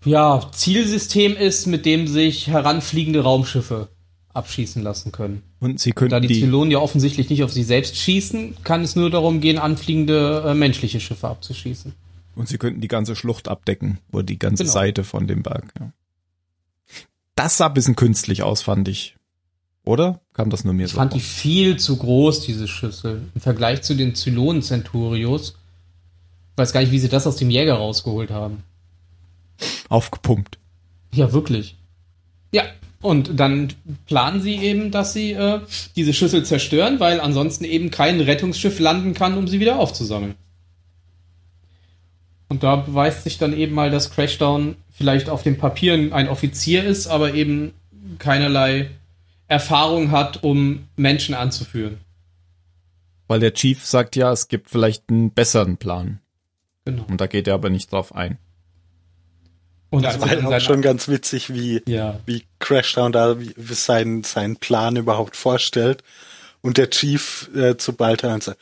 ja, Zielsystem ist, mit dem sich heranfliegende Raumschiffe abschießen lassen können. Und sie Da könnten die, die, Zylonen ja offensichtlich nicht auf sich selbst schießen, kann es nur darum gehen, anfliegende äh, menschliche Schiffe abzuschießen. und sie könnten die ganze Schlucht abdecken, oder die ganze Genau. Seite von dem Berg. Ja. Das sah ein bisschen künstlich aus, fand ich. Oder? Kam das nur mir Ich so fand die vor? viel zu groß, diese Schüssel, im Vergleich zu den Zylonen Centurios. Ich weiß gar nicht, wie sie das aus dem Jäger rausgeholt haben. Aufgepumpt. Ja, wirklich. Ja, und dann planen sie eben, dass sie äh, diese Schüssel zerstören, weil ansonsten eben kein Rettungsschiff landen kann, um sie wieder aufzusammeln. Und da beweist sich dann eben mal, dass Crashdown vielleicht auf den Papieren ein Offizier ist, aber eben keinerlei Erfahrung hat, um Menschen anzuführen. Weil der Chief sagt ja, es gibt vielleicht einen besseren Plan. Genau. Und da geht er aber nicht drauf ein. Und Das war ja dann auch schon ganz witzig, wie, ja. wie Crashdown da wie, seinen, seinen Plan überhaupt vorstellt. Und der Chief äh, zu Balta und sagt,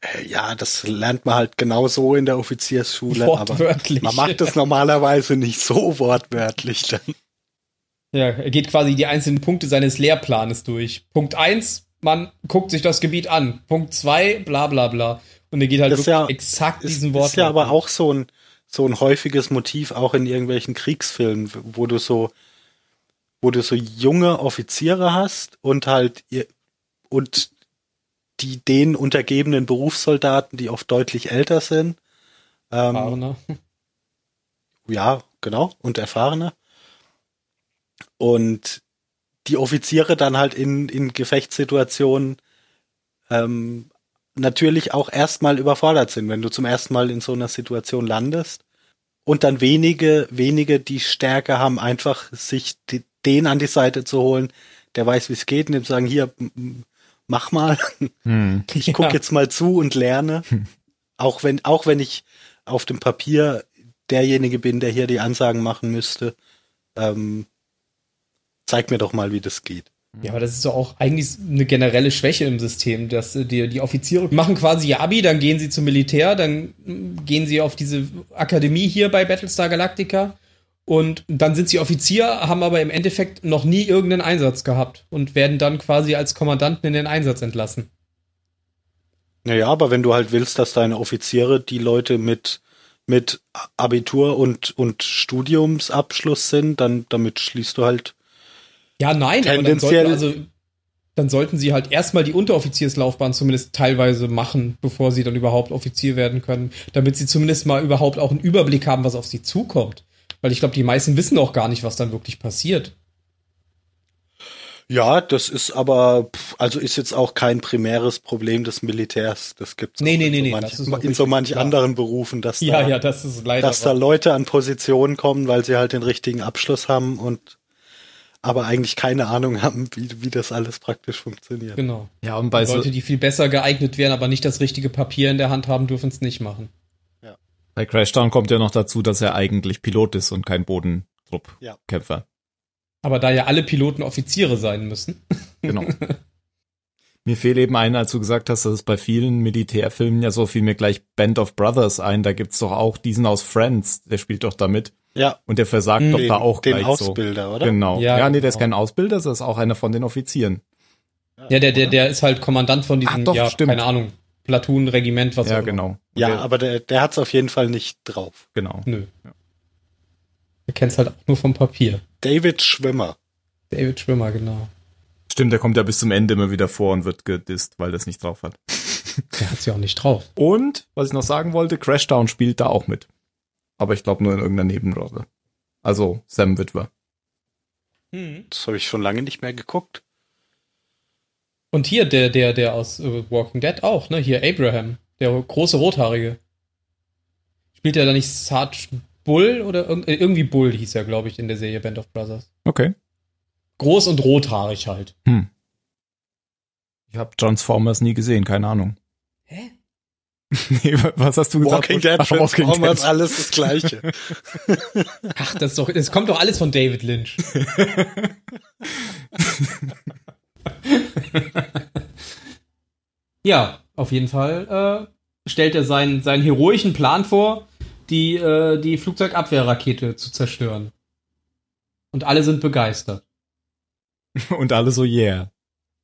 äh, ja, das lernt man halt genau so in der Offiziersschule, Wortwörtlich. aber man macht das normalerweise nicht so wortwörtlich dann. Ja, er geht quasi die einzelnen Punkte seines Lehrplanes durch. Punkt eins, man guckt sich das Gebiet an. Punkt zwei, bla bla bla. Und er geht halt Das wirklich ja- exakt diesen Wort. ist ja aber auch so ein, so ein häufiges Motiv auch in irgendwelchen Kriegsfilmen, wo du so, wo du so junge Offiziere hast und halt ihr, und die denen untergebenen Berufssoldaten, die oft deutlich älter sind. Ähm, Erfahrener. ja, genau, und erfahrene. Und die Offiziere dann halt in, in Gefechtssituationen ähm, natürlich auch erstmal überfordert sind, wenn du zum ersten Mal in so einer Situation landest. Und dann wenige, wenige die Stärke haben, einfach sich die, den an die Seite zu holen, der weiß, wie es geht, und dem sagen, hier, mach mal, Hm. ich gucke Ja. jetzt mal zu und lerne. Auch wenn, auch wenn ich auf dem Papier derjenige bin, der hier die Ansagen machen müsste, ähm, zeig mir doch mal, wie das geht. Ja, aber das ist doch auch eigentlich eine generelle Schwäche im System, dass äh, die, die Offiziere machen quasi ihr Abi, dann gehen sie zum Militär, dann mm, gehen sie auf diese Akademie hier bei Battlestar Galactica und dann sind sie Offizier, haben aber im Endeffekt noch nie irgendeinen Einsatz gehabt und werden dann quasi als Kommandanten in den Einsatz entlassen. Naja, aber wenn du halt willst, dass deine Offiziere die Leute mit, mit Abitur und, und Studiumsabschluss sind, dann damit schließt du halt Ja, nein, aber dann Tendenziell- sollten, also, dann sollten sie halt erstmal die Unteroffizierslaufbahn zumindest teilweise machen, bevor sie dann überhaupt Offizier werden können, damit sie zumindest mal überhaupt auch einen Überblick haben, was auf sie zukommt. Weil ich glaube, die meisten wissen auch gar nicht, was dann wirklich passiert. Ja, das ist aber, also ist jetzt auch kein primäres Problem des Militärs. Das gibt's Nee, nee, in nee, so nee, manch, in so manch klar. anderen Berufen, dass Ja, da, ja, das dass da Leute an Positionen kommen, weil sie halt den richtigen Abschluss haben und aber eigentlich keine Ahnung haben, wie, wie das alles praktisch funktioniert. genau. Ja, und bei, so, Leute, die viel besser geeignet wären, aber nicht das richtige Papier in der Hand haben, dürfen es nicht machen. bei Crashdown kommt ja noch dazu, dass er eigentlich Pilot ist und kein Ja. Bodentruppkämpfer. Aber da ja alle Piloten Offiziere sein müssen. Genau. mir fehlt eben ein, als du gesagt hast, dass es bei vielen Militärfilmen ja so viel mir gleich Band of Brothers ein. Da gibt's doch auch diesen aus Friends, der spielt doch damit. Ja, Und der versagt Mhm. doch den, da auch den gleich Ausbilder, so. oder? Genau. Ja, Ja, nee, der ist genau. kein Ausbilder, das ist auch einer von den Offizieren. Ja, der, der, der ist halt Kommandant von diesem, Ach doch, ja, stimmt. keine Ahnung, Platoon, Regiment, was ja, auch immer. genau. Und Ja, der, aber der, der hat's auf jeden Fall nicht drauf. genau. Nö. Du kennst halt auch nur vom Papier. David Schwimmer. David Schwimmer, genau. Stimmt, der kommt ja bis zum Ende immer wieder vor und wird gedisst, weil das nicht drauf hat. Der hat's ja auch nicht drauf. Und, was ich noch sagen wollte, Crashdown spielt da auch mit. Aber ich glaube nur in irgendeiner Nebenrolle. Also Sam Witwer. Das habe ich schon lange nicht mehr geguckt. Und hier der, der, der aus äh, Walking Dead auch, ne? Hier Abraham, der große Rothaarige. Spielt er da nicht Sarge Bull oder irg äh, irgendwie Bull hieß er, glaube ich, in der Serie Band of Brothers. Okay. Groß und rothaarig halt. Hm. Ich habe Transformers nie gesehen, keine Ahnung. Nee, was hast du gesagt? Walking Dead, Ach, Walking Dead. alles das Gleiche. Ach, das ist doch, es kommt doch alles von David Lynch. ja, auf jeden Fall äh, stellt er seinen, seinen heroischen Plan vor, die, äh, die Flugzeugabwehrrakete zu zerstören. Und alle sind begeistert. Und alle so, yeah.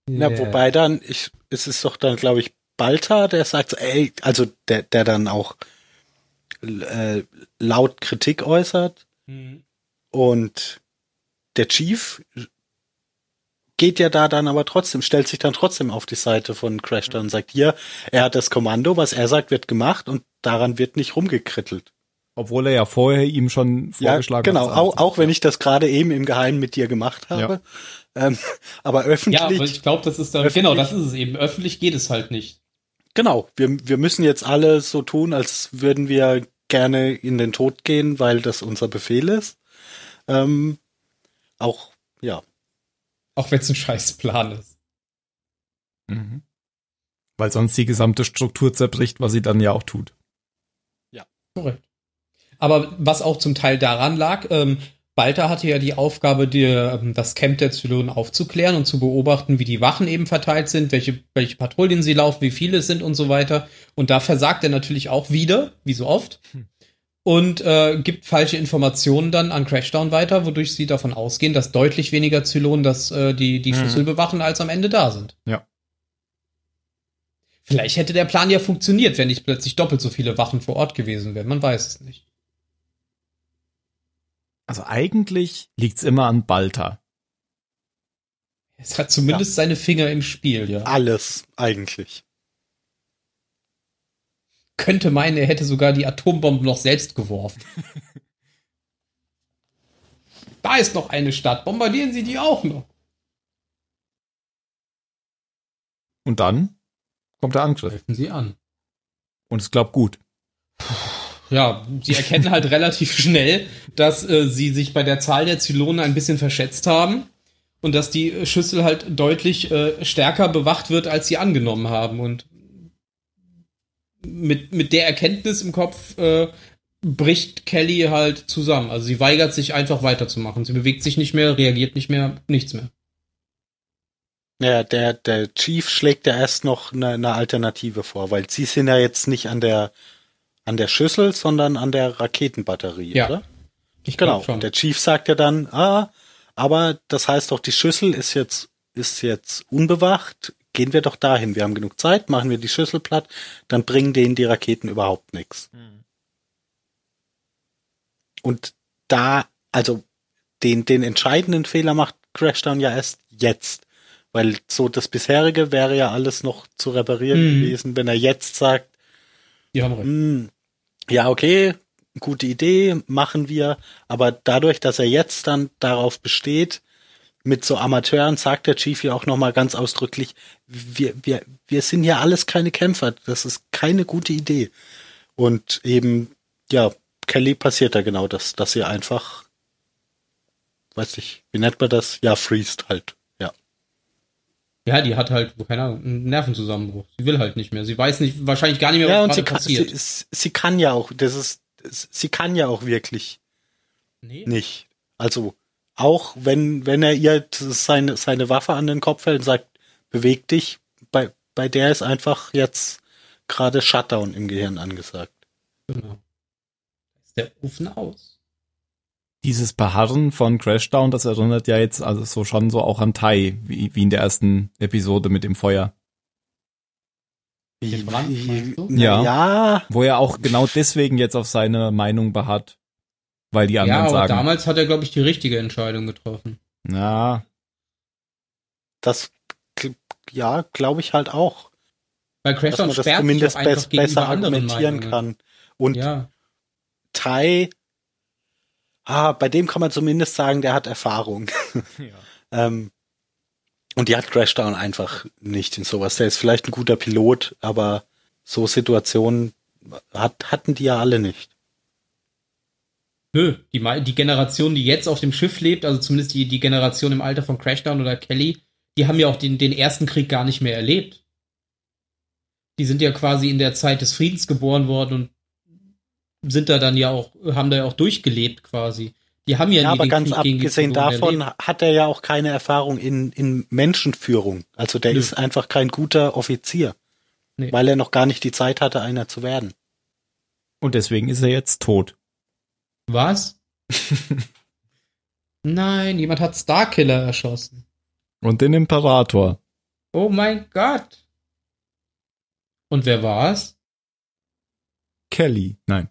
Na, Yeah. wobei dann, ich, es ist doch dann, glaube ich, Balta, der sagt, ey, also der, der dann auch äh, laut Kritik äußert Mhm. und der Chief geht ja da dann aber trotzdem, stellt sich dann trotzdem auf die Seite von Crashdown und sagt, hier, er hat das Kommando, was er sagt, wird gemacht und daran wird nicht rumgekrittelt. Obwohl er ja vorher ihm schon Ja, vorgeschlagen genau, hat. auch, auch wenn ich das gerade eben im Geheimen mit dir gemacht habe. Ähm, aber öffentlich, Ja, aber ich glaube, das ist da, Öffentlich- genau, das ist es eben. Öffentlich geht es halt nicht. Genau, wir, wir müssen jetzt alle so tun, als würden wir gerne in den Tod gehen, weil das unser Befehl ist. Ähm, auch, ja, Auch wenn es ein scheiß Plan ist. Mhm. Weil sonst die gesamte Struktur zerbricht, was sie dann ja auch tut. Korrekt. Aber was auch zum Teil daran lag, ähm, Balta hatte ja die Aufgabe, die, ähm, das Camp der Zylonen aufzuklären und zu beobachten, wie die Wachen eben verteilt sind, welche, welche Patrouillen sie laufen, wie viele es sind und so weiter. Und da versagt er natürlich auch wieder, wie so oft. Und äh, gibt falsche Informationen dann an Crashdown weiter, wodurch sie davon ausgehen, dass deutlich weniger Zylonen das, äh, die, die Mhm. Schlüssel bewachen, als am Ende da sind. Ja. Vielleicht hätte der Plan ja funktioniert, wenn nicht plötzlich doppelt so viele Wachen vor Ort gewesen wären. Man weiß es nicht. Also eigentlich liegt's immer an Balta. Es hat zumindest seine Finger im Spiel, ja. alles eigentlich. Könnte meinen, er hätte sogar die Atombomben noch selbst geworfen. da ist noch eine Stadt. Bombardieren Sie die auch noch. Und dann kommt der Angriff. Greifen Sie an. Und es glaubt gut. Ja, sie erkennen halt relativ schnell, dass äh, sie sich bei der Zahl der Zylonen ein bisschen verschätzt haben und dass die Schüssel halt deutlich äh, stärker bewacht wird, als sie angenommen haben. Und mit, mit der Erkenntnis im Kopf äh, bricht Kelly halt zusammen. Also sie weigert sich einfach weiterzumachen. Sie bewegt sich nicht mehr, reagiert nicht mehr, nichts mehr. Ja, der, der Chief schlägt ja erst noch eine, eine Alternative vor, weil sie sind ja jetzt nicht an der, an der Schüssel, sondern an der Raketenbatterie, Ja. oder? Ich Genau. schon. Der Chief sagt ja dann, ah, aber das heißt doch, die Schüssel ist jetzt, ist jetzt unbewacht. Gehen wir doch dahin. Wir haben genug Zeit, machen wir die Schüssel platt, dann bringen denen die Raketen überhaupt nichts. Und da, also den, den entscheidenden Fehler macht Crashdown ja erst jetzt. Weil so das bisherige wäre ja alles noch zu reparieren Mhm. gewesen, wenn er jetzt sagt, Die haben recht. Ja, okay, gute Idee, machen wir. Aber dadurch, dass er jetzt dann darauf besteht, mit so Amateuren sagt der Chief ja auch nochmal ganz ausdrücklich, wir, wir, wir sind ja alles keine Kämpfer. Das ist keine gute Idee. Und eben, ja, Kelly passiert da genau das, dass sie einfach, weiß ich, wie nennt man das? Ja, freest halt. Ja. Ja, die hat halt, keine Ahnung, einen Nervenzusammenbruch. Sie will halt nicht mehr. Sie weiß nicht, wahrscheinlich gar nicht mehr, Ja, was und sie kann, passiert. sie, sie kann ja auch, das ist, sie kann ja auch wirklich nee. nicht. Also auch wenn wenn er ihr seine seine Waffe an den Kopf hält und sagt, beweg dich, bei bei der ist einfach jetzt gerade Shutdown im Gehirn angesagt. Genau. Ist der Ofen aus? Dieses Beharren von Crashdown, das erinnert ja jetzt also so schon so auch an Tai, wie, wie in der ersten Episode mit dem Feuer. Brand, Ja. ja, Wo er auch genau deswegen jetzt auf seine Meinung beharrt. Weil die Ja, anderen aber sagen, damals hat er, glaube ich, die richtige Entscheidung getroffen. na, das ja, glaube ich halt auch, Weil Crashdown das sperrt sich zumindest auch einfach besser argumentieren Meinungen. kann. Und Ja, Tai, ah, bei dem kann man zumindest sagen, der hat Erfahrung. Ähm, Und die hat Crashdown einfach nicht in sowas. Der ist vielleicht ein guter Pilot, aber so Situationen hat, hatten die ja alle nicht. Nö, die, die Generation, die jetzt auf dem Schiff lebt, also zumindest die, die Generation im Alter von Crashdown oder Kelly, die haben ja auch den, den ersten Krieg gar nicht mehr erlebt. Die sind ja quasi in der Zeit des Friedens geboren worden und sind da dann ja auch, haben da ja auch durchgelebt quasi. Die haben ja, ja nie aber ganz Krieg abgesehen davon erlebt. hat er ja auch keine Erfahrung in, in Menschenführung. Also der Nö. ist einfach kein guter Offizier. Nee. Weil er noch gar nicht die Zeit hatte, einer zu werden. Und deswegen ist er jetzt tot. Was? Nein, jemand hat Starkiller erschossen. Und den Imperator. Oh mein Gott. Und wer war's? Kelly. Nein.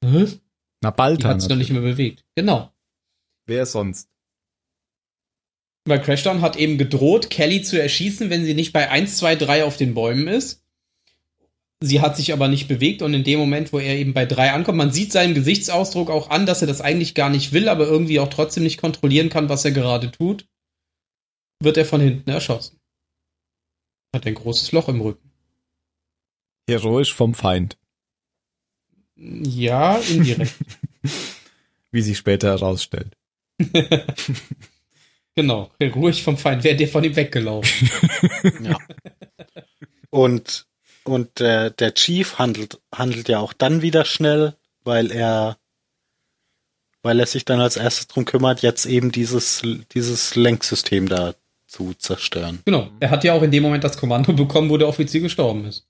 Was? Na, Balta. Die hat's noch nicht mehr bewegt. Genau. Wer sonst? Weil Crashdown hat eben gedroht, Kelly zu erschießen, wenn sie nicht bei 1, 2, 3 auf den Bäumen ist. Sie hat sich aber nicht bewegt und in dem Moment, wo er eben bei 3 ankommt, man sieht seinen Gesichtsausdruck auch an, dass er das eigentlich gar nicht will, aber irgendwie auch trotzdem nicht kontrollieren kann, was er gerade tut, wird er von hinten erschossen. Hat ein großes Loch im Rücken. Heroisch vom Feind. Ja, indirekt. Wie sich später herausstellt. genau, ruhig vom Feind. Wäre der von ihm weggelaufen. ja. Und, und äh, der Chief handelt, handelt ja auch dann wieder schnell, weil er, weil er sich dann als erstes drum kümmert, jetzt eben dieses, dieses Lenksystem da zu zerstören. Genau. Er hat ja auch in dem Moment das Kommando bekommen, wo der Offizier gestorben ist.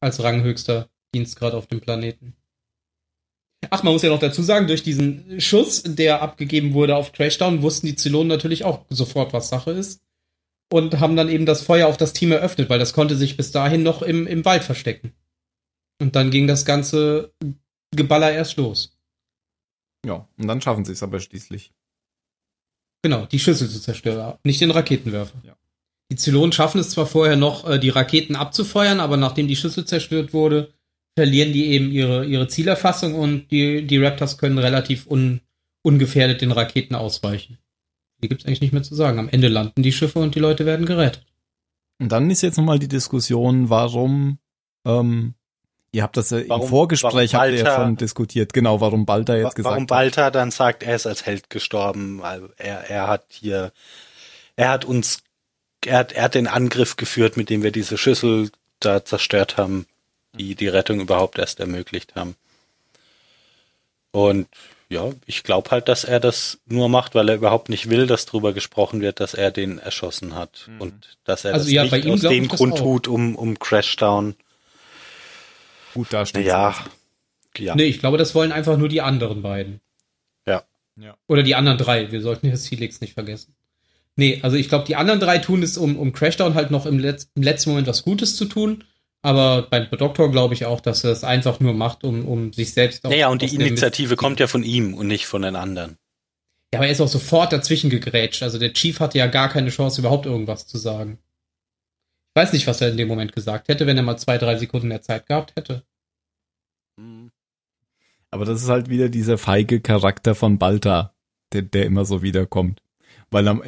Als ranghöchster Dienstgrad auf dem Planeten. Ach, man muss ja noch dazu sagen, durch diesen Schuss, der abgegeben wurde auf Crashdown, wussten die Zylonen natürlich auch sofort, was Sache ist. Und haben dann eben das Feuer auf das Team eröffnet, weil das konnte sich bis dahin noch im, im Wald verstecken. Und dann ging das ganze Geballer erst los. Ja, und dann schaffen sie es aber schließlich. Genau, die Schüssel zu zerstören, nicht den Raketenwerfer. Ja. Die Zylonen schaffen es zwar vorher noch, äh, die Raketen abzufeuern, aber nachdem die Schüssel zerstört wurde, verlieren die eben ihre, ihre Zielerfassung und die, die Raptors können relativ un, ungefährdet den Raketen ausweichen. Hier gibt es eigentlich nicht mehr zu sagen. Am Ende landen die Schiffe und die Leute werden gerettet. Und dann ist jetzt nochmal die Diskussion, warum, ähm, ihr habt das ja warum, im Vorgespräch habt ihr ja schon diskutiert, genau, warum Balta jetzt gesagt Warum Balta dann sagt, er ist als Held gestorben, er, er hat hier, er hat uns, er hat, er hat den Angriff geführt, mit dem wir diese Schüssel da zerstört haben die die Rettung überhaupt erst ermöglicht haben. Und ja, ich glaube halt, dass er das nur macht, weil er überhaupt nicht will, dass darüber gesprochen wird, dass er den erschossen hat. Mhm. Und dass er also das ja, nicht aus dem Grund tut, um, um Crashdown gut dastehen. Ja, ja. Nee, ich glaube, das wollen einfach nur die anderen beiden. Ja. ja. Oder die anderen drei. Wir sollten jetzt Helix nicht vergessen. Nee, also ich glaube, die anderen drei tun es, um, um Crashdown halt noch im, Letz-, im letzten Moment was Gutes zu tun. Aber beim Doktor glaube ich auch, dass er es einfach nur macht, um, um sich selbst Naja, und die Initiative kommt ja von ihm und nicht von den anderen. Ja, aber er ist auch sofort dazwischen gegrätscht. Also der Chief hatte ja gar keine Chance, überhaupt irgendwas zu sagen. Ich weiß nicht, was er in dem Moment gesagt hätte, wenn er mal zwei, drei Sekunden mehr Zeit gehabt hätte. Hm. Aber das ist halt wieder dieser feige Charakter von Balta, der, der immer so wiederkommt. Weil am,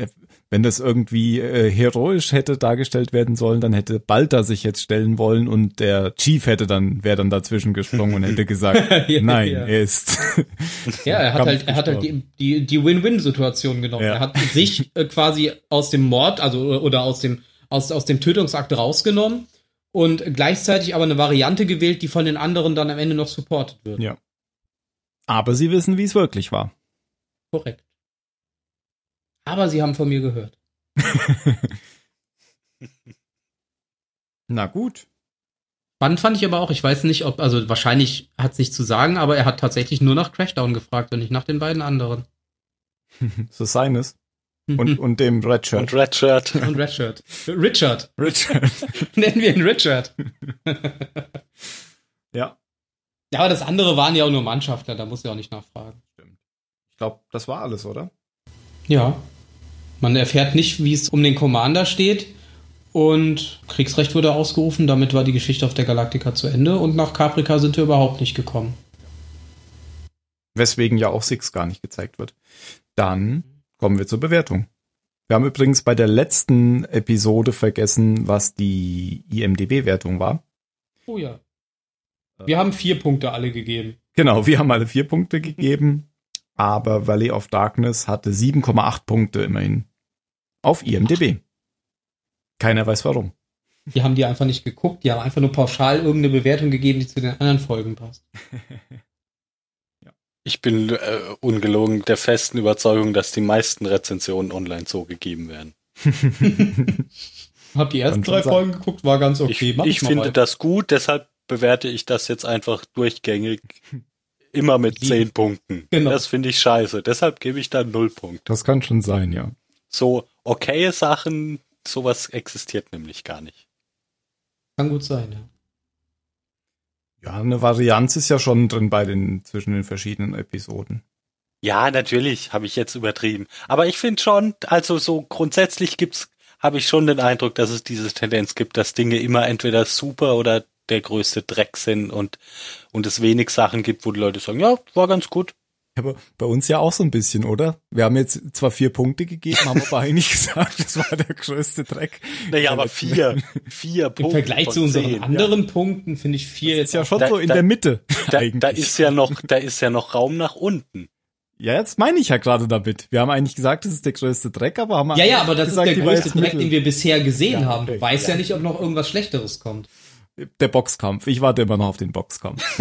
wenn das irgendwie äh, heroisch hätte dargestellt werden sollen, dann hätte Balta sich jetzt stellen wollen und der Chief hätte dann, wäre dann dazwischen gesprungen und hätte gesagt, ja, nein, ja. er ist. ja, er hat halt, er hat halt die, die, die Win-Win-Situation genommen. Ja. Er hat sich äh, quasi aus dem Mord, also oder aus dem, aus, aus dem Tötungsakt rausgenommen und gleichzeitig aber eine Variante gewählt, die von den anderen dann am Ende noch supportet wird. Ja. Aber sie wissen, wie es wirklich war. Korrekt. Aber sie haben von mir gehört. Na gut. Spannend fand ich aber auch, ich weiß nicht, ob, also wahrscheinlich hat es nicht zu sagen, aber er hat tatsächlich nur nach Crashdown gefragt und nicht nach den beiden anderen. so seines. Und, und dem Redshirt. Und Redshirt. Und Redshirt. Richard. Richard. Nennen wir ihn Richard. ja. Ja, aber das andere waren ja auch nur Mannschafter, da muss er auch nicht nachfragen. Stimmt. Ich glaube, das war alles, oder? Ja. Man erfährt nicht, wie es um den Commander steht. Und Kriegsrecht wurde ausgerufen, damit war die Geschichte auf der Galaktika zu Ende und nach Caprica sind wir überhaupt nicht gekommen. Weswegen ja auch Six gar nicht gezeigt wird. Dann kommen wir zur Bewertung. Wir haben übrigens bei der letzten Episode vergessen, was die IMDB-Wertung war. Oh ja. Wir haben vier Punkte alle gegeben. Genau, wir haben alle vier Punkte gegeben, aber Valley of Darkness hatte 7,8 Punkte immerhin auf IMDB. Keiner weiß warum. Die haben die einfach nicht geguckt, die haben einfach nur pauschal irgendeine Bewertung gegeben, die zu den anderen Folgen passt. Ich bin äh, ungelogen der festen Überzeugung, dass die meisten Rezensionen online so gegeben werden. Hab die ersten drei. Folgen geguckt, war ganz okay. ich ich mal finde weiter. das gut, deshalb bewerte ich das jetzt einfach durchgängig immer mit zehn Punkten. Genau. Das finde ich scheiße. Deshalb gebe ich da null Punkte. Das kann schon sein, ja. So okaye Sachen, sowas existiert nämlich gar nicht. Kann gut sein, ja. Ja, eine Varianz ist ja schon drin bei den zwischen den verschiedenen Episoden. Ja, natürlich, habe ich jetzt übertrieben. Aber ich finde schon, also so grundsätzlich gibt's, habe ich schon den Eindruck, dass es diese Tendenz gibt, dass Dinge immer entweder super oder der größte Dreck sind und, und es wenig Sachen gibt, wo die Leute sagen, ja, war ganz gut. Aber bei uns ja auch so ein bisschen, oder? Wir haben jetzt zwar vier Punkte gegeben, haben aber eigentlich gesagt, das war der größte Dreck. Naja, aber Ja, vier, vier Im Punkte. Vergleich von zu unseren zehn. anderen Punkten finde ich vier Ist ja schon Da- so in da- der Mitte. Da, da ist ja noch, da ist ja noch Raum nach unten. ja, jetzt meine ich ja gerade damit. Wir haben eigentlich gesagt, das ist der größte Dreck, aber haben Ja, ja, aber das gesagt, ist der größte jetzt Dreck, den wir bisher gesehen Ja, haben. okay. Du weißt ja. nicht, ob noch irgendwas Schlechteres kommt. Der Boxkampf. Ich warte immer noch auf den Boxkampf.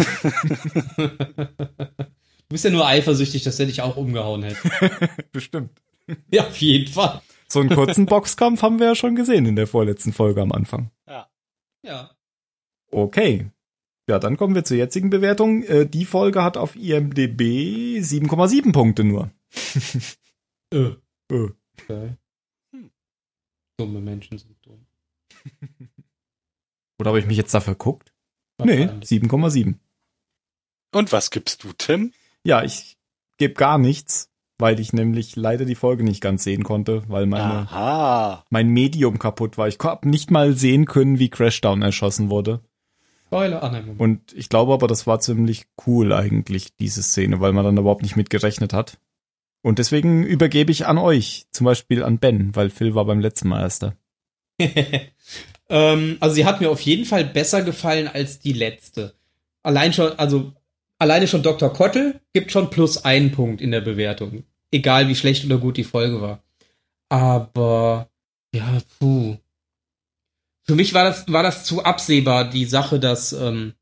Du bist ja nur eifersüchtig, dass der dich auch umgehauen hätte. Bestimmt. ja, auf jeden Fall. So einen kurzen Boxkampf haben wir ja schon gesehen in der vorletzten Folge am Anfang. Ja. Ja. Okay. Ja, dann kommen wir zur jetzigen Bewertung. Äh, die Folge hat auf IMDb 7,7 Punkte nur. Äh. Äh. Okay. Hm. Dumme Menschen sind dumm. Oder habe ich mich jetzt da verguckt? Nee, Wahrscheinlich. 7,7. Und was gibst du, Tim? Ja, ich gebe gar nichts, weil ich nämlich leider die Folge nicht ganz sehen konnte, weil meine, Aha. mein Medium kaputt war. Ich habe nicht mal sehen können, wie Crashdown erschossen wurde. Spoiler. Ah. Und ich glaube aber, das war ziemlich cool eigentlich, diese Szene, weil man dann überhaupt nicht mit gerechnet hat. Und deswegen übergebe ich an euch, zum Beispiel an Ben, weil Phil war beim letzten Mal erster. ähm, also sie hat mir auf jeden Fall besser gefallen als die letzte. Allein schon, also alleine schon Dr. Kottel gibt schon plus einen Punkt in der Bewertung. Egal wie schlecht oder gut die Folge war. Aber ja, puh. Für mich war das, war das zu absehbar, die Sache, dass, ähm,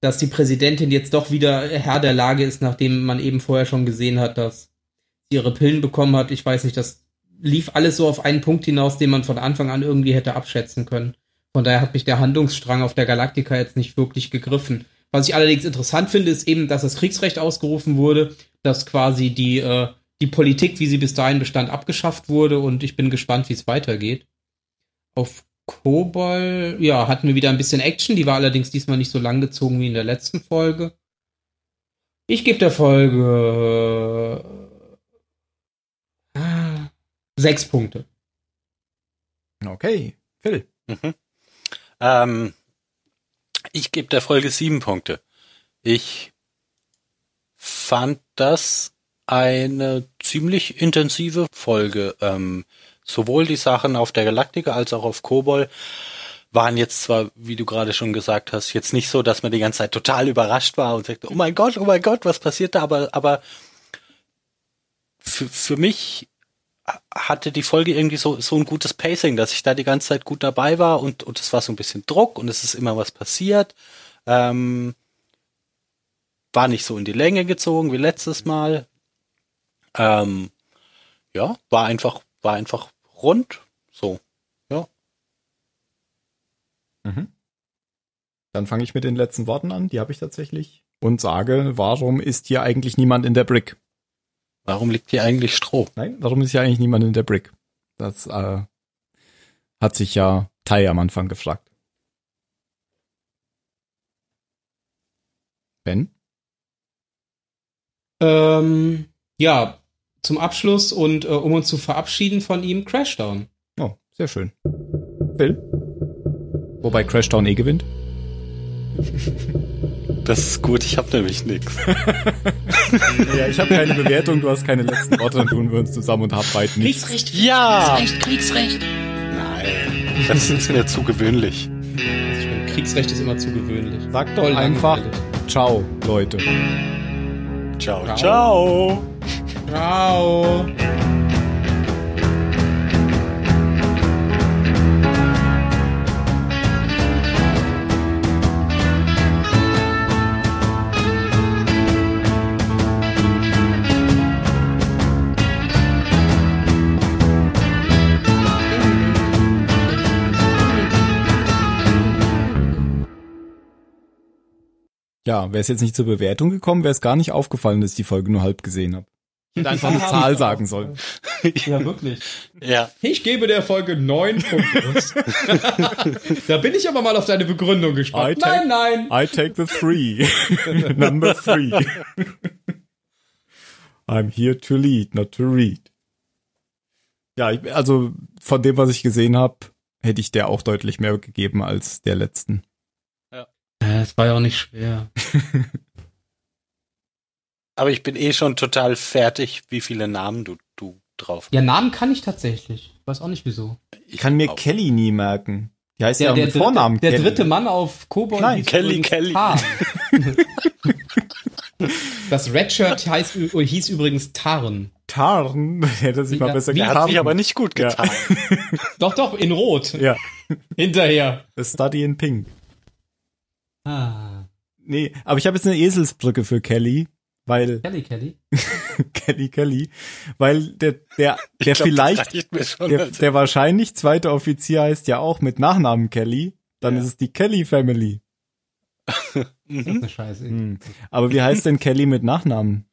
dass die Präsidentin jetzt doch wieder Herr der Lage ist, nachdem man eben vorher schon gesehen hat, dass sie ihre Pillen bekommen hat. Ich weiß nicht, das lief alles so auf einen Punkt hinaus, den man von Anfang an irgendwie hätte abschätzen können. Von daher hat mich der Handlungsstrang auf der Galaktika jetzt nicht wirklich gegriffen. Was ich allerdings interessant finde, ist eben, dass das Kriegsrecht ausgerufen wurde, dass quasi die, äh, die Politik, wie sie bis dahin bestand, abgeschafft wurde und ich bin gespannt, wie es weitergeht. Auf Kobol, ja, hatten wir wieder ein bisschen Action, die war allerdings diesmal nicht so lang gezogen wie in der letzten Folge. Ich gebe der Folge äh, sechs Punkte. Okay, Phil. Mhm. Ähm, ich gebe der Folge sieben Punkte. Ich fand das eine ziemlich intensive Folge. Ähm, sowohl die Sachen auf der Galaktika als auch auf Kobol waren jetzt zwar, wie du gerade schon gesagt hast, jetzt nicht so, dass man die ganze Zeit total überrascht war und sagte, oh mein Gott, oh mein Gott, was passiert da? Aber, aber für, für mich hatte die Folge irgendwie so, so ein gutes Pacing, dass ich da die ganze Zeit gut dabei war und, und es war so ein bisschen Druck und es ist immer was passiert. Ähm, war nicht so in die Länge gezogen wie letztes Mal. Ähm, ja, war einfach, war einfach rund. So. Mhm. Dann fange ich mit den letzten Worten an, die habe ich tatsächlich. Und sage, warum ist hier eigentlich niemand in der Brick? Warum liegt hier eigentlich Stroh? Nein, warum ist hier eigentlich niemand in der Brick? Das äh, hat sich ja Tai am Anfang gefragt. Ben? Ähm, ja, zum Abschluss und äh, um uns zu verabschieden von ihm, Crashdown. Oh, sehr schön. Phil? Wobei Crashdown eh gewinnt. Das ist gut, ich habe nämlich nichts. Ja, ich habe keine Bewertung, du hast keine letzten Worte, dann tun wir uns zusammen und haben beide nichts. Kriegsrecht, Ja! Kriegsrecht, Kriegsrecht. Nein, das ist mir zu gewöhnlich. Kriegsrecht ist immer zu gewöhnlich. Sag doch Voll einfach langweilig. Ciao, Leute. Ciao, Ciao. ciao. Ciao. Ja, wäre es jetzt nicht zur Bewertung gekommen, wäre es gar nicht aufgefallen, dass ich die Folge nur halb gesehen habe. Ich hätte einfach eine Zahl sagen sollen. Ja, wirklich. Ja, Ich gebe der Folge neun Punkte. da bin ich aber mal auf deine Begründung gespannt. Take- Nein, nein. I take the three. Number three. I'm here to lead, not to read. Ja, ich, also von dem, was ich gesehen habe, hätte ich der auch deutlich mehr gegeben als der letzten. Es war ja auch nicht schwer. aber ich bin eh schon total fertig, wie viele Namen du, du drauf Ja, Namen kann ich tatsächlich. Weiß auch nicht wieso. Ich kann mir auch. Kelly nie merken. Die heißt Der, ja der, mit dritte, Vornamen der Kelly. dritte Mann auf Kobold Nein, Kelly, Kelly. Das Redshirt heißt, hieß übrigens Tarn. Tarn. Hätte sich mal besser wie- Der hat sich aber nicht gut Ja. getan. Doch, doch, in Rot. Ja, Hinterher. A Study in Pink. Ah. Nee, aber ich habe jetzt eine Eselsbrücke für Kelly, weil Kelly, Kelly. Kelly Kelly, weil der der der glaub, vielleicht schon der, der wahrscheinlich zweite Offizier heißt ja auch mit Nachnamen Kelly, dann Ja. ist es die Kelly Family. Das ist Mhm. eine Scheiße. Hm. Aber wie heißt denn Kelly mit Nachnamen?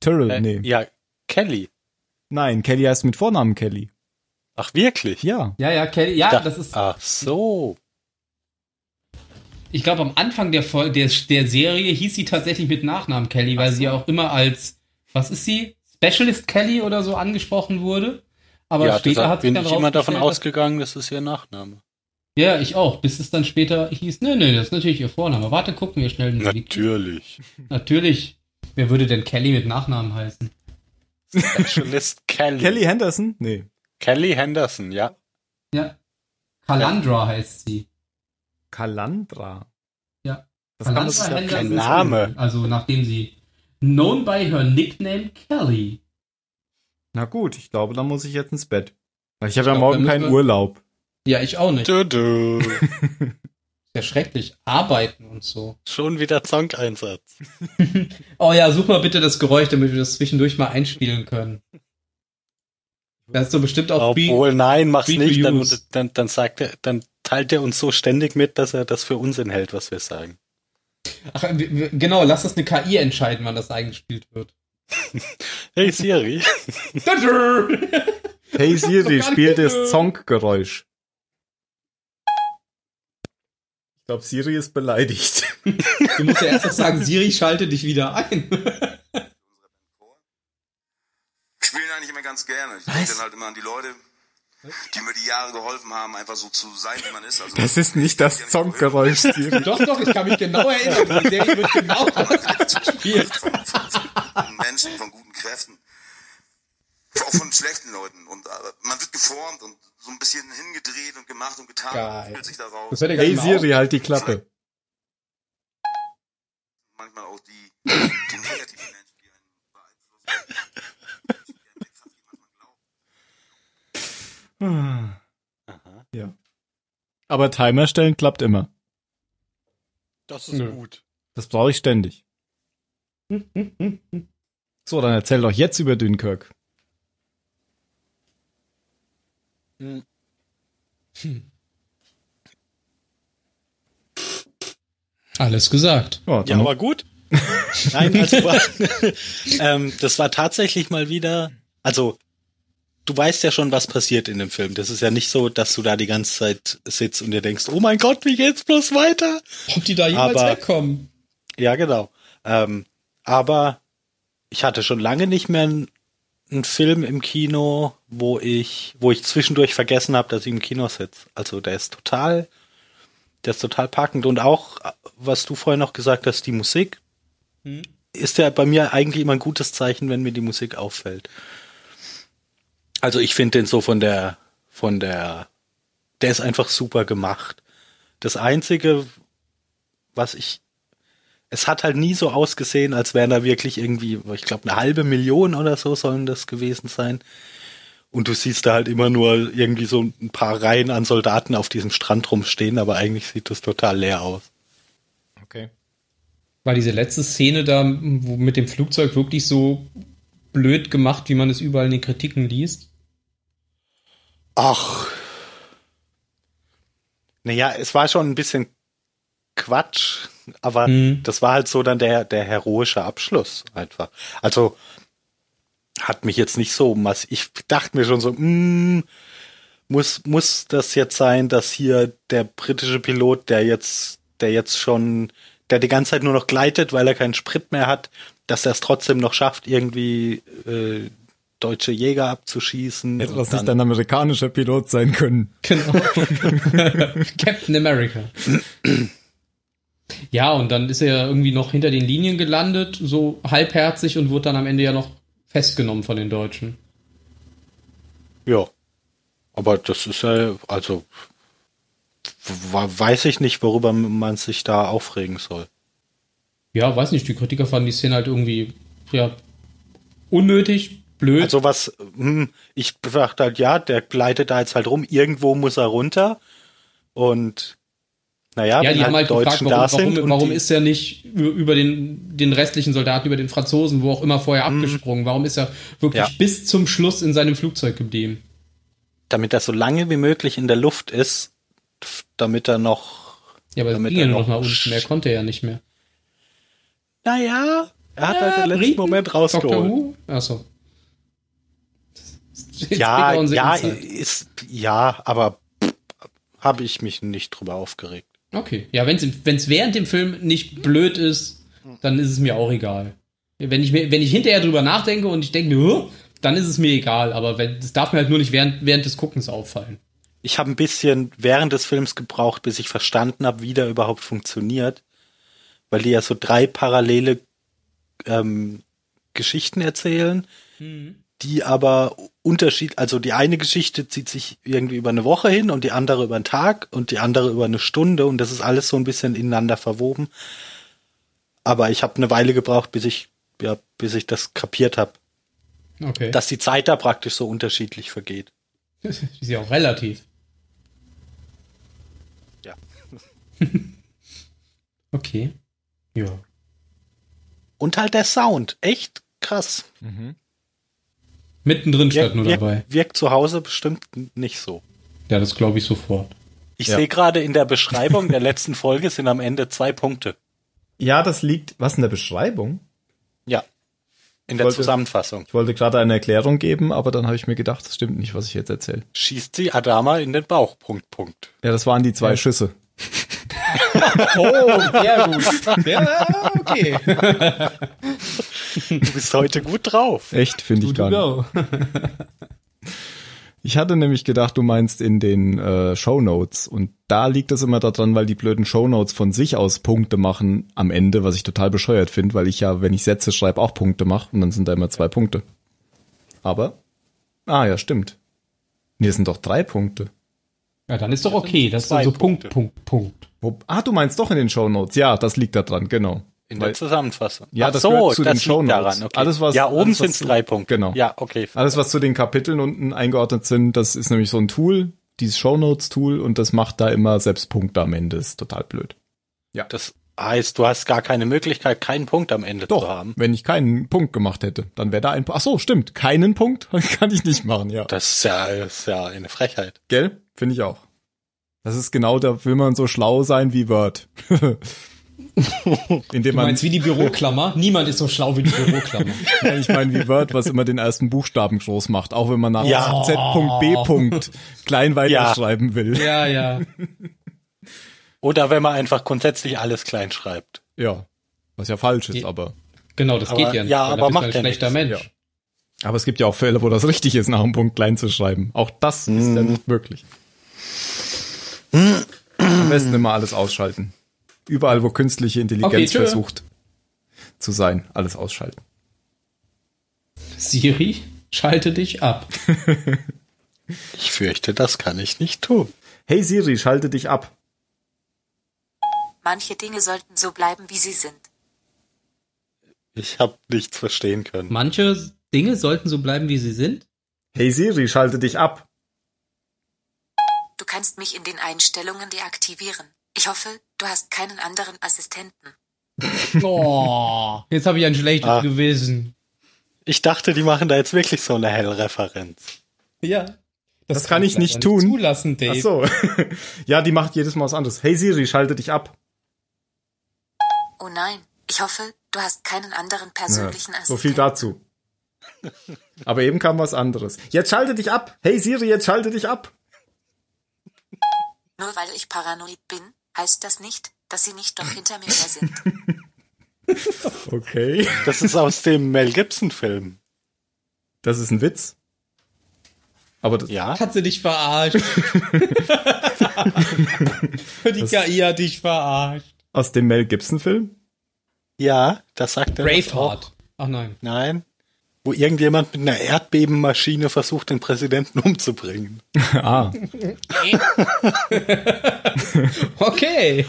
Tyrrell, Äh, nee. Ja, Kelly. Nein, Kelly heißt mit Vornamen Kelly. Ach, wirklich? Ja. Ja, ja, Kelly. Ja, Da- das ist. Ach so. Ich glaube, am Anfang der, Fol der, der Serie hieß sie tatsächlich mit Nachnamen Kelly, weil sie ja auch immer als, was ist sie? Specialist Kelly oder so angesprochen wurde. Aber ja, später deshalb hat sich bin dann ich immer davon ausgegangen, das ist ihr Nachname. Ja, ich auch. Bis es dann später hieß, nee, nee, das ist natürlich ihr Vorname. Warte, gucken wir schnell. den Wiki. Natürlich. Natürlich. Wer würde denn Kelly mit Nachnamen heißen? Specialist Kelly. Kelly Henderson? Nee. Kelly Henderson, ja. Ja. Kalandra heißt sie. Kalandra. Ja. Das kann Kalandra kein ist Name. Also nachdem sie known by her nickname Kelly. Na gut, ich glaube, da muss ich jetzt ins Bett. Weil ich habe ja glaub, morgen dann keinen wir- Urlaub. Ja, ich auch nicht. Du, du. Ja, schrecklich. Arbeiten und so. Schon wieder Song-Einsatz. Oh ja, such mal bitte das Geräusch, damit wir das zwischendurch mal einspielen können. Das ist so bestimmt auch Free- Obwohl, nein, mach's free nicht. Dann, dann, dann sagt er, dann teilt er uns so ständig mit, dass er das für Unsinn hält, was wir sagen. Ach, genau, lass das eine KI entscheiden, wann das eingespielt wird. Hey Siri. Hey Siri, Doch gar spiel nicht. das Songgeräusch. Ich glaube, Siri ist beleidigt. Du musst ja erst noch sagen, Siri, schalte dich wieder ein. spielen eigentlich immer ganz gerne. Ich denke dann halt immer an die Leute, die mir die Jahre geholfen haben, einfach so zu sein, wie man ist. Also Das ist nicht das Songgeräusch, Siri. doch, doch, ich kann mich genau erinnern. Die Serie wird genau das gespielt. von, von, von Menschen, von guten Kräften. Auch von schlechten Leuten. Und äh, man wird geformt und so ein bisschen hingedreht und gemacht und getan. Geil. Und sich daraus. Das hätte Hey Siri, halt die Klappe. Manchmal auch die, die negativen Menschen, die einen beeinflussen. Die einem fast jemand glaubt. Ja. Aber Timer stellen klappt immer. Das ist Nö. gut. Das brauche ich ständig. So, dann erzähl doch jetzt über Dunkirk. Alles gesagt. Ja, Ja, aber gut. Nein, also ähm, das war tatsächlich mal wieder, also du weißt ja schon, was passiert in dem Film. Das ist ja nicht so, dass du da die ganze Zeit sitzt und dir denkst, oh mein Gott, wie geht's bloß weiter? Ob die da jemals Aber- wegkommen? Ja, genau. Ähm, aber ich hatte schon lange nicht mehr einen, einen Film im Kino, wo ich, wo ich zwischendurch vergessen habe, dass ich im Kino sitze. Also der ist total, der ist total packend und auch, was du vorhin noch gesagt hast, die Musik. Hm. ist ja bei mir eigentlich immer ein gutes Zeichen, wenn mir die Musik auffällt. Also ich finde den so von der, von der, der ist einfach super gemacht. Das einzige, was ich, es hat halt nie so ausgesehen, als wären da wirklich irgendwie, ich glaube, eine halbe Million oder so sollen das gewesen sein. Und du siehst da halt immer nur irgendwie so ein paar Reihen an Soldaten auf diesem Strand rumstehen, aber eigentlich sieht das total leer aus. Okay. War diese letzte Szene da mit dem Flugzeug wirklich so blöd gemacht, wie man es überall in den Kritiken liest? Ach. Naja, es war schon ein bisschen Quatsch, aber Mhm. das war halt so dann der, der heroische Abschluss einfach. Also hat mich jetzt nicht so mass. Ich dachte mir schon so, mm, muss, muss das jetzt sein, dass hier der britische Pilot, der jetzt, der jetzt schon, der die ganze Zeit nur noch gleitet, weil er keinen Sprit mehr hat, dass er es trotzdem noch schafft, irgendwie äh, deutsche Jäger abzuschießen. Hätte das nicht ein amerikanischer Pilot sein können. Genau. Captain America. Ja, und dann ist er irgendwie noch hinter den Linien gelandet, so halbherzig und wurde dann am Ende ja noch festgenommen von den Deutschen. Ja. Aber das ist ja, also weiß ich nicht, worüber man sich da aufregen soll. Ja, weiß nicht, die Kritiker fanden die Szene halt irgendwie, ja, unnötig, blöd. Also was, hm, ich dachte halt, ja, der gleitet da jetzt halt rum, irgendwo muss er runter. Und naja, ja, die haben halt gefragt, Deutschen warum, sind warum, warum die, ist er nicht über den, den restlichen Soldaten, über den Franzosen, wo auch immer vorher abgesprungen? Warum ist er wirklich Mhm. Ja. bis zum Schluss in seinem Flugzeug geblieben? damit er so lange wie möglich in der Luft ist, damit er noch, Ja, aber Damit ging ja er noch noch nach unten, mehr konnte er ja nicht mehr. naja, er hat halt den letzten Briten? Moment Doctor rausgeholt. Achso. Ja, ja, ist, ja, aber habe ich mich nicht drüber aufgeregt. Okay. Ja, wenn es während dem Film nicht blöd ist, dann ist es mir auch egal. Wenn ich, mir, wenn ich hinterher drüber nachdenke und ich denke mir, dann ist es mir egal. Aber das darf mir halt nur nicht während, während des Guckens auffallen. ich habe ein bisschen während des Films gebraucht, bis ich verstanden habe, wie der überhaupt funktioniert, weil die ja so drei parallele ähm, Geschichten erzählen, die aber Unterschied, also die eine Geschichte zieht sich irgendwie über eine Woche hin und die andere über einen Tag und die andere über eine Stunde und das ist alles so ein bisschen ineinander verwoben. Aber ich habe eine Weile gebraucht, bis ich ja, bis ich das kapiert habe, Okay. dass die Zeit da praktisch so unterschiedlich vergeht. ist ja auch relativ. Ja. Okay. Ja. Und halt der Sound, echt krass. Mittendrin statt nur wirkt, dabei. wirkt zu Hause bestimmt nicht so. Ja, das glaube ich sofort. Ich Ja. sehe gerade in der Beschreibung der letzten Folge sind am Ende zwei Punkte. Ja, das liegt, was in der Beschreibung? Ja. In der wollte- Zusammenfassung. Ich wollte gerade eine Erklärung geben, aber dann habe ich mir gedacht, das stimmt nicht, was ich jetzt erzähle. Schießt sie Adama in den Bauch. Punkt, Punkt. Ja, das waren die zwei Schüsse. Oh, sehr gut. Ja, okay. Du bist heute gut drauf. Echt, finde ich gar nicht. go. Ich hatte nämlich gedacht, du meinst in den äh, Shownotes. Und da liegt es immer daran, weil die blöden Shownotes von sich aus Punkte machen am Ende, was ich total bescheuert finde, weil ich ja, wenn ich Sätze schreibe, auch Punkte mache und dann sind da immer zwei Punkte. Aber, ah ja, stimmt. Nee, sind doch drei Punkte. Ja, dann ist doch okay. Das ist so Punkt, Punkte. Punkt, Punkt. Ah, du meinst doch in den Shownotes. Ja, das liegt da dran, genau. In Weil- der Zusammenfassung. Ja, Ach das so, gehört zu das den Shownotes. daran. Okay. Alles, was- ja, oben sind es zu- drei Punkte. Genau. Ja, okay. Alles, was zu den Kapiteln unten eingeordnet sind, das ist nämlich so ein Tool, dieses Shownotes-Tool, und das macht da immer selbst Punkte am Ende. Ist total blöd. Das heißt, du hast gar keine Möglichkeit, keinen Punkt am Ende zu Doch, haben. wenn ich keinen Punkt gemacht hätte, dann wäre da ein Ach so, stimmt. Keinen Punkt kann ich nicht machen, ja. Das ist ja, ist ja eine Frechheit. Gell? Finde ich auch. Das ist genau, da will man so schlau sein wie Word. Indem Du man, meinst wie die Büroklammer? Niemand ist so schlau wie die Büroklammer. Ja, ich meine wie Word, was immer den ersten Buchstaben groß macht, auch wenn man nach Ja. Z.B. klein weiterschreiben will. ja, ja. Oder wenn man einfach grundsätzlich alles klein schreibt. Ja. Was ja falsch ist, aber. Genau, das Aber- geht ja nicht. ja, weil aber du macht ein ja schlechter nichts. Mensch. Aber es gibt ja auch Fälle, wo das richtig ist, nach einem Punkt klein zu schreiben. Auch das ist ja nicht möglich. Am besten immer alles ausschalten. Überall, wo künstliche Intelligenz Okay, versucht, zu sein. Alles ausschalten. Siri, schalte dich ab. Ich fürchte, das kann ich nicht tun. Hey Siri, schalte dich ab. Manche Dinge sollten so bleiben, wie sie sind. Ich habe nichts verstehen können. Manche Dinge sollten so bleiben, wie sie sind. Hey Siri, schalte dich ab. Du kannst mich in den Einstellungen deaktivieren. Ich hoffe, du hast keinen anderen Assistenten. Oh, jetzt habe ich ein schlechtes Ah. Gewissen. Ich dachte, die machen da jetzt wirklich so eine Hell-Referenz. Ja. Das kann ich nicht tun. Zulassen, Dave. Ach so. ja, die macht jedes Mal was anderes. Hey Siri, schalte dich ab. Oh nein, ich hoffe, du hast keinen anderen persönlichen Ja, Assistenten. so viel dazu. Aber eben kam was anderes. Jetzt schalte dich ab. Hey Siri, jetzt schalte dich ab. Nur weil ich paranoid bin, heißt das nicht, dass sie nicht doch hinter mir her sind. Okay. Das ist aus dem Mel Gibson-Film. Das ist ein Witz. Aber das, Ja? Hat sie dich verarscht. Die KI hat dich verarscht. aus dem Mel Gibson Film? Ja, das sagt er. Braveheart. Ach nein. Nein. Wo irgendjemand mit einer Erdbebenmaschine versucht, den Präsidenten umzubringen. ah, Okay.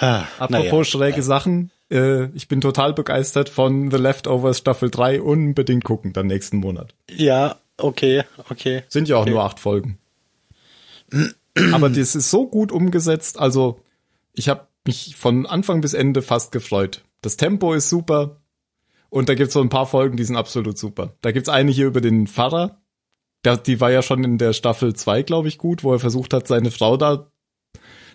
Apropos naja. schräge Sachen. Äh, ich bin total begeistert von The Leftovers Staffel 3. Unbedingt gucken, dann nächsten Monat. Ja, okay, okay. Sind ja auch Okay. nur acht Folgen. Aber das ist so gut umgesetzt. Also ich habe mich von Anfang bis Ende fast gefreut. Das Tempo ist super. Und da gibt's so ein paar Folgen, die sind absolut super. Da gibt's eine hier über den Pfarrer. Der, die war ja schon in der Staffel 2, glaube ich, gut, wo er versucht hat, seine Frau da,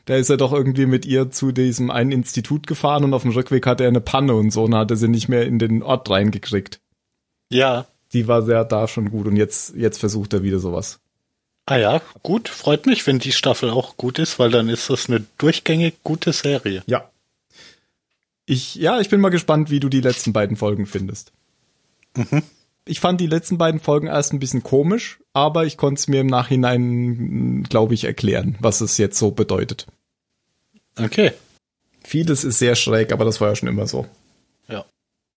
da ist er doch irgendwie mit ihr zu diesem einen Institut gefahren und auf dem Rückweg hatte er eine Panne und so und hat er sie nicht mehr in den Ort reingekriegt. Ja. Die war sehr da schon gut und jetzt, jetzt versucht er wieder sowas. Ah ja, gut. Freut mich, wenn die Staffel auch gut ist, weil dann ist das eine durchgängig gute Serie. Ja. Ich, ja, ich bin mal gespannt, wie du die letzten beiden Folgen findest. Ich fand die letzten beiden Folgen erst ein bisschen komisch, aber ich konnte es mir im Nachhinein, glaube ich, erklären, was es jetzt so bedeutet. Okay. Vieles ist sehr schräg, aber das war ja schon immer so. Ja.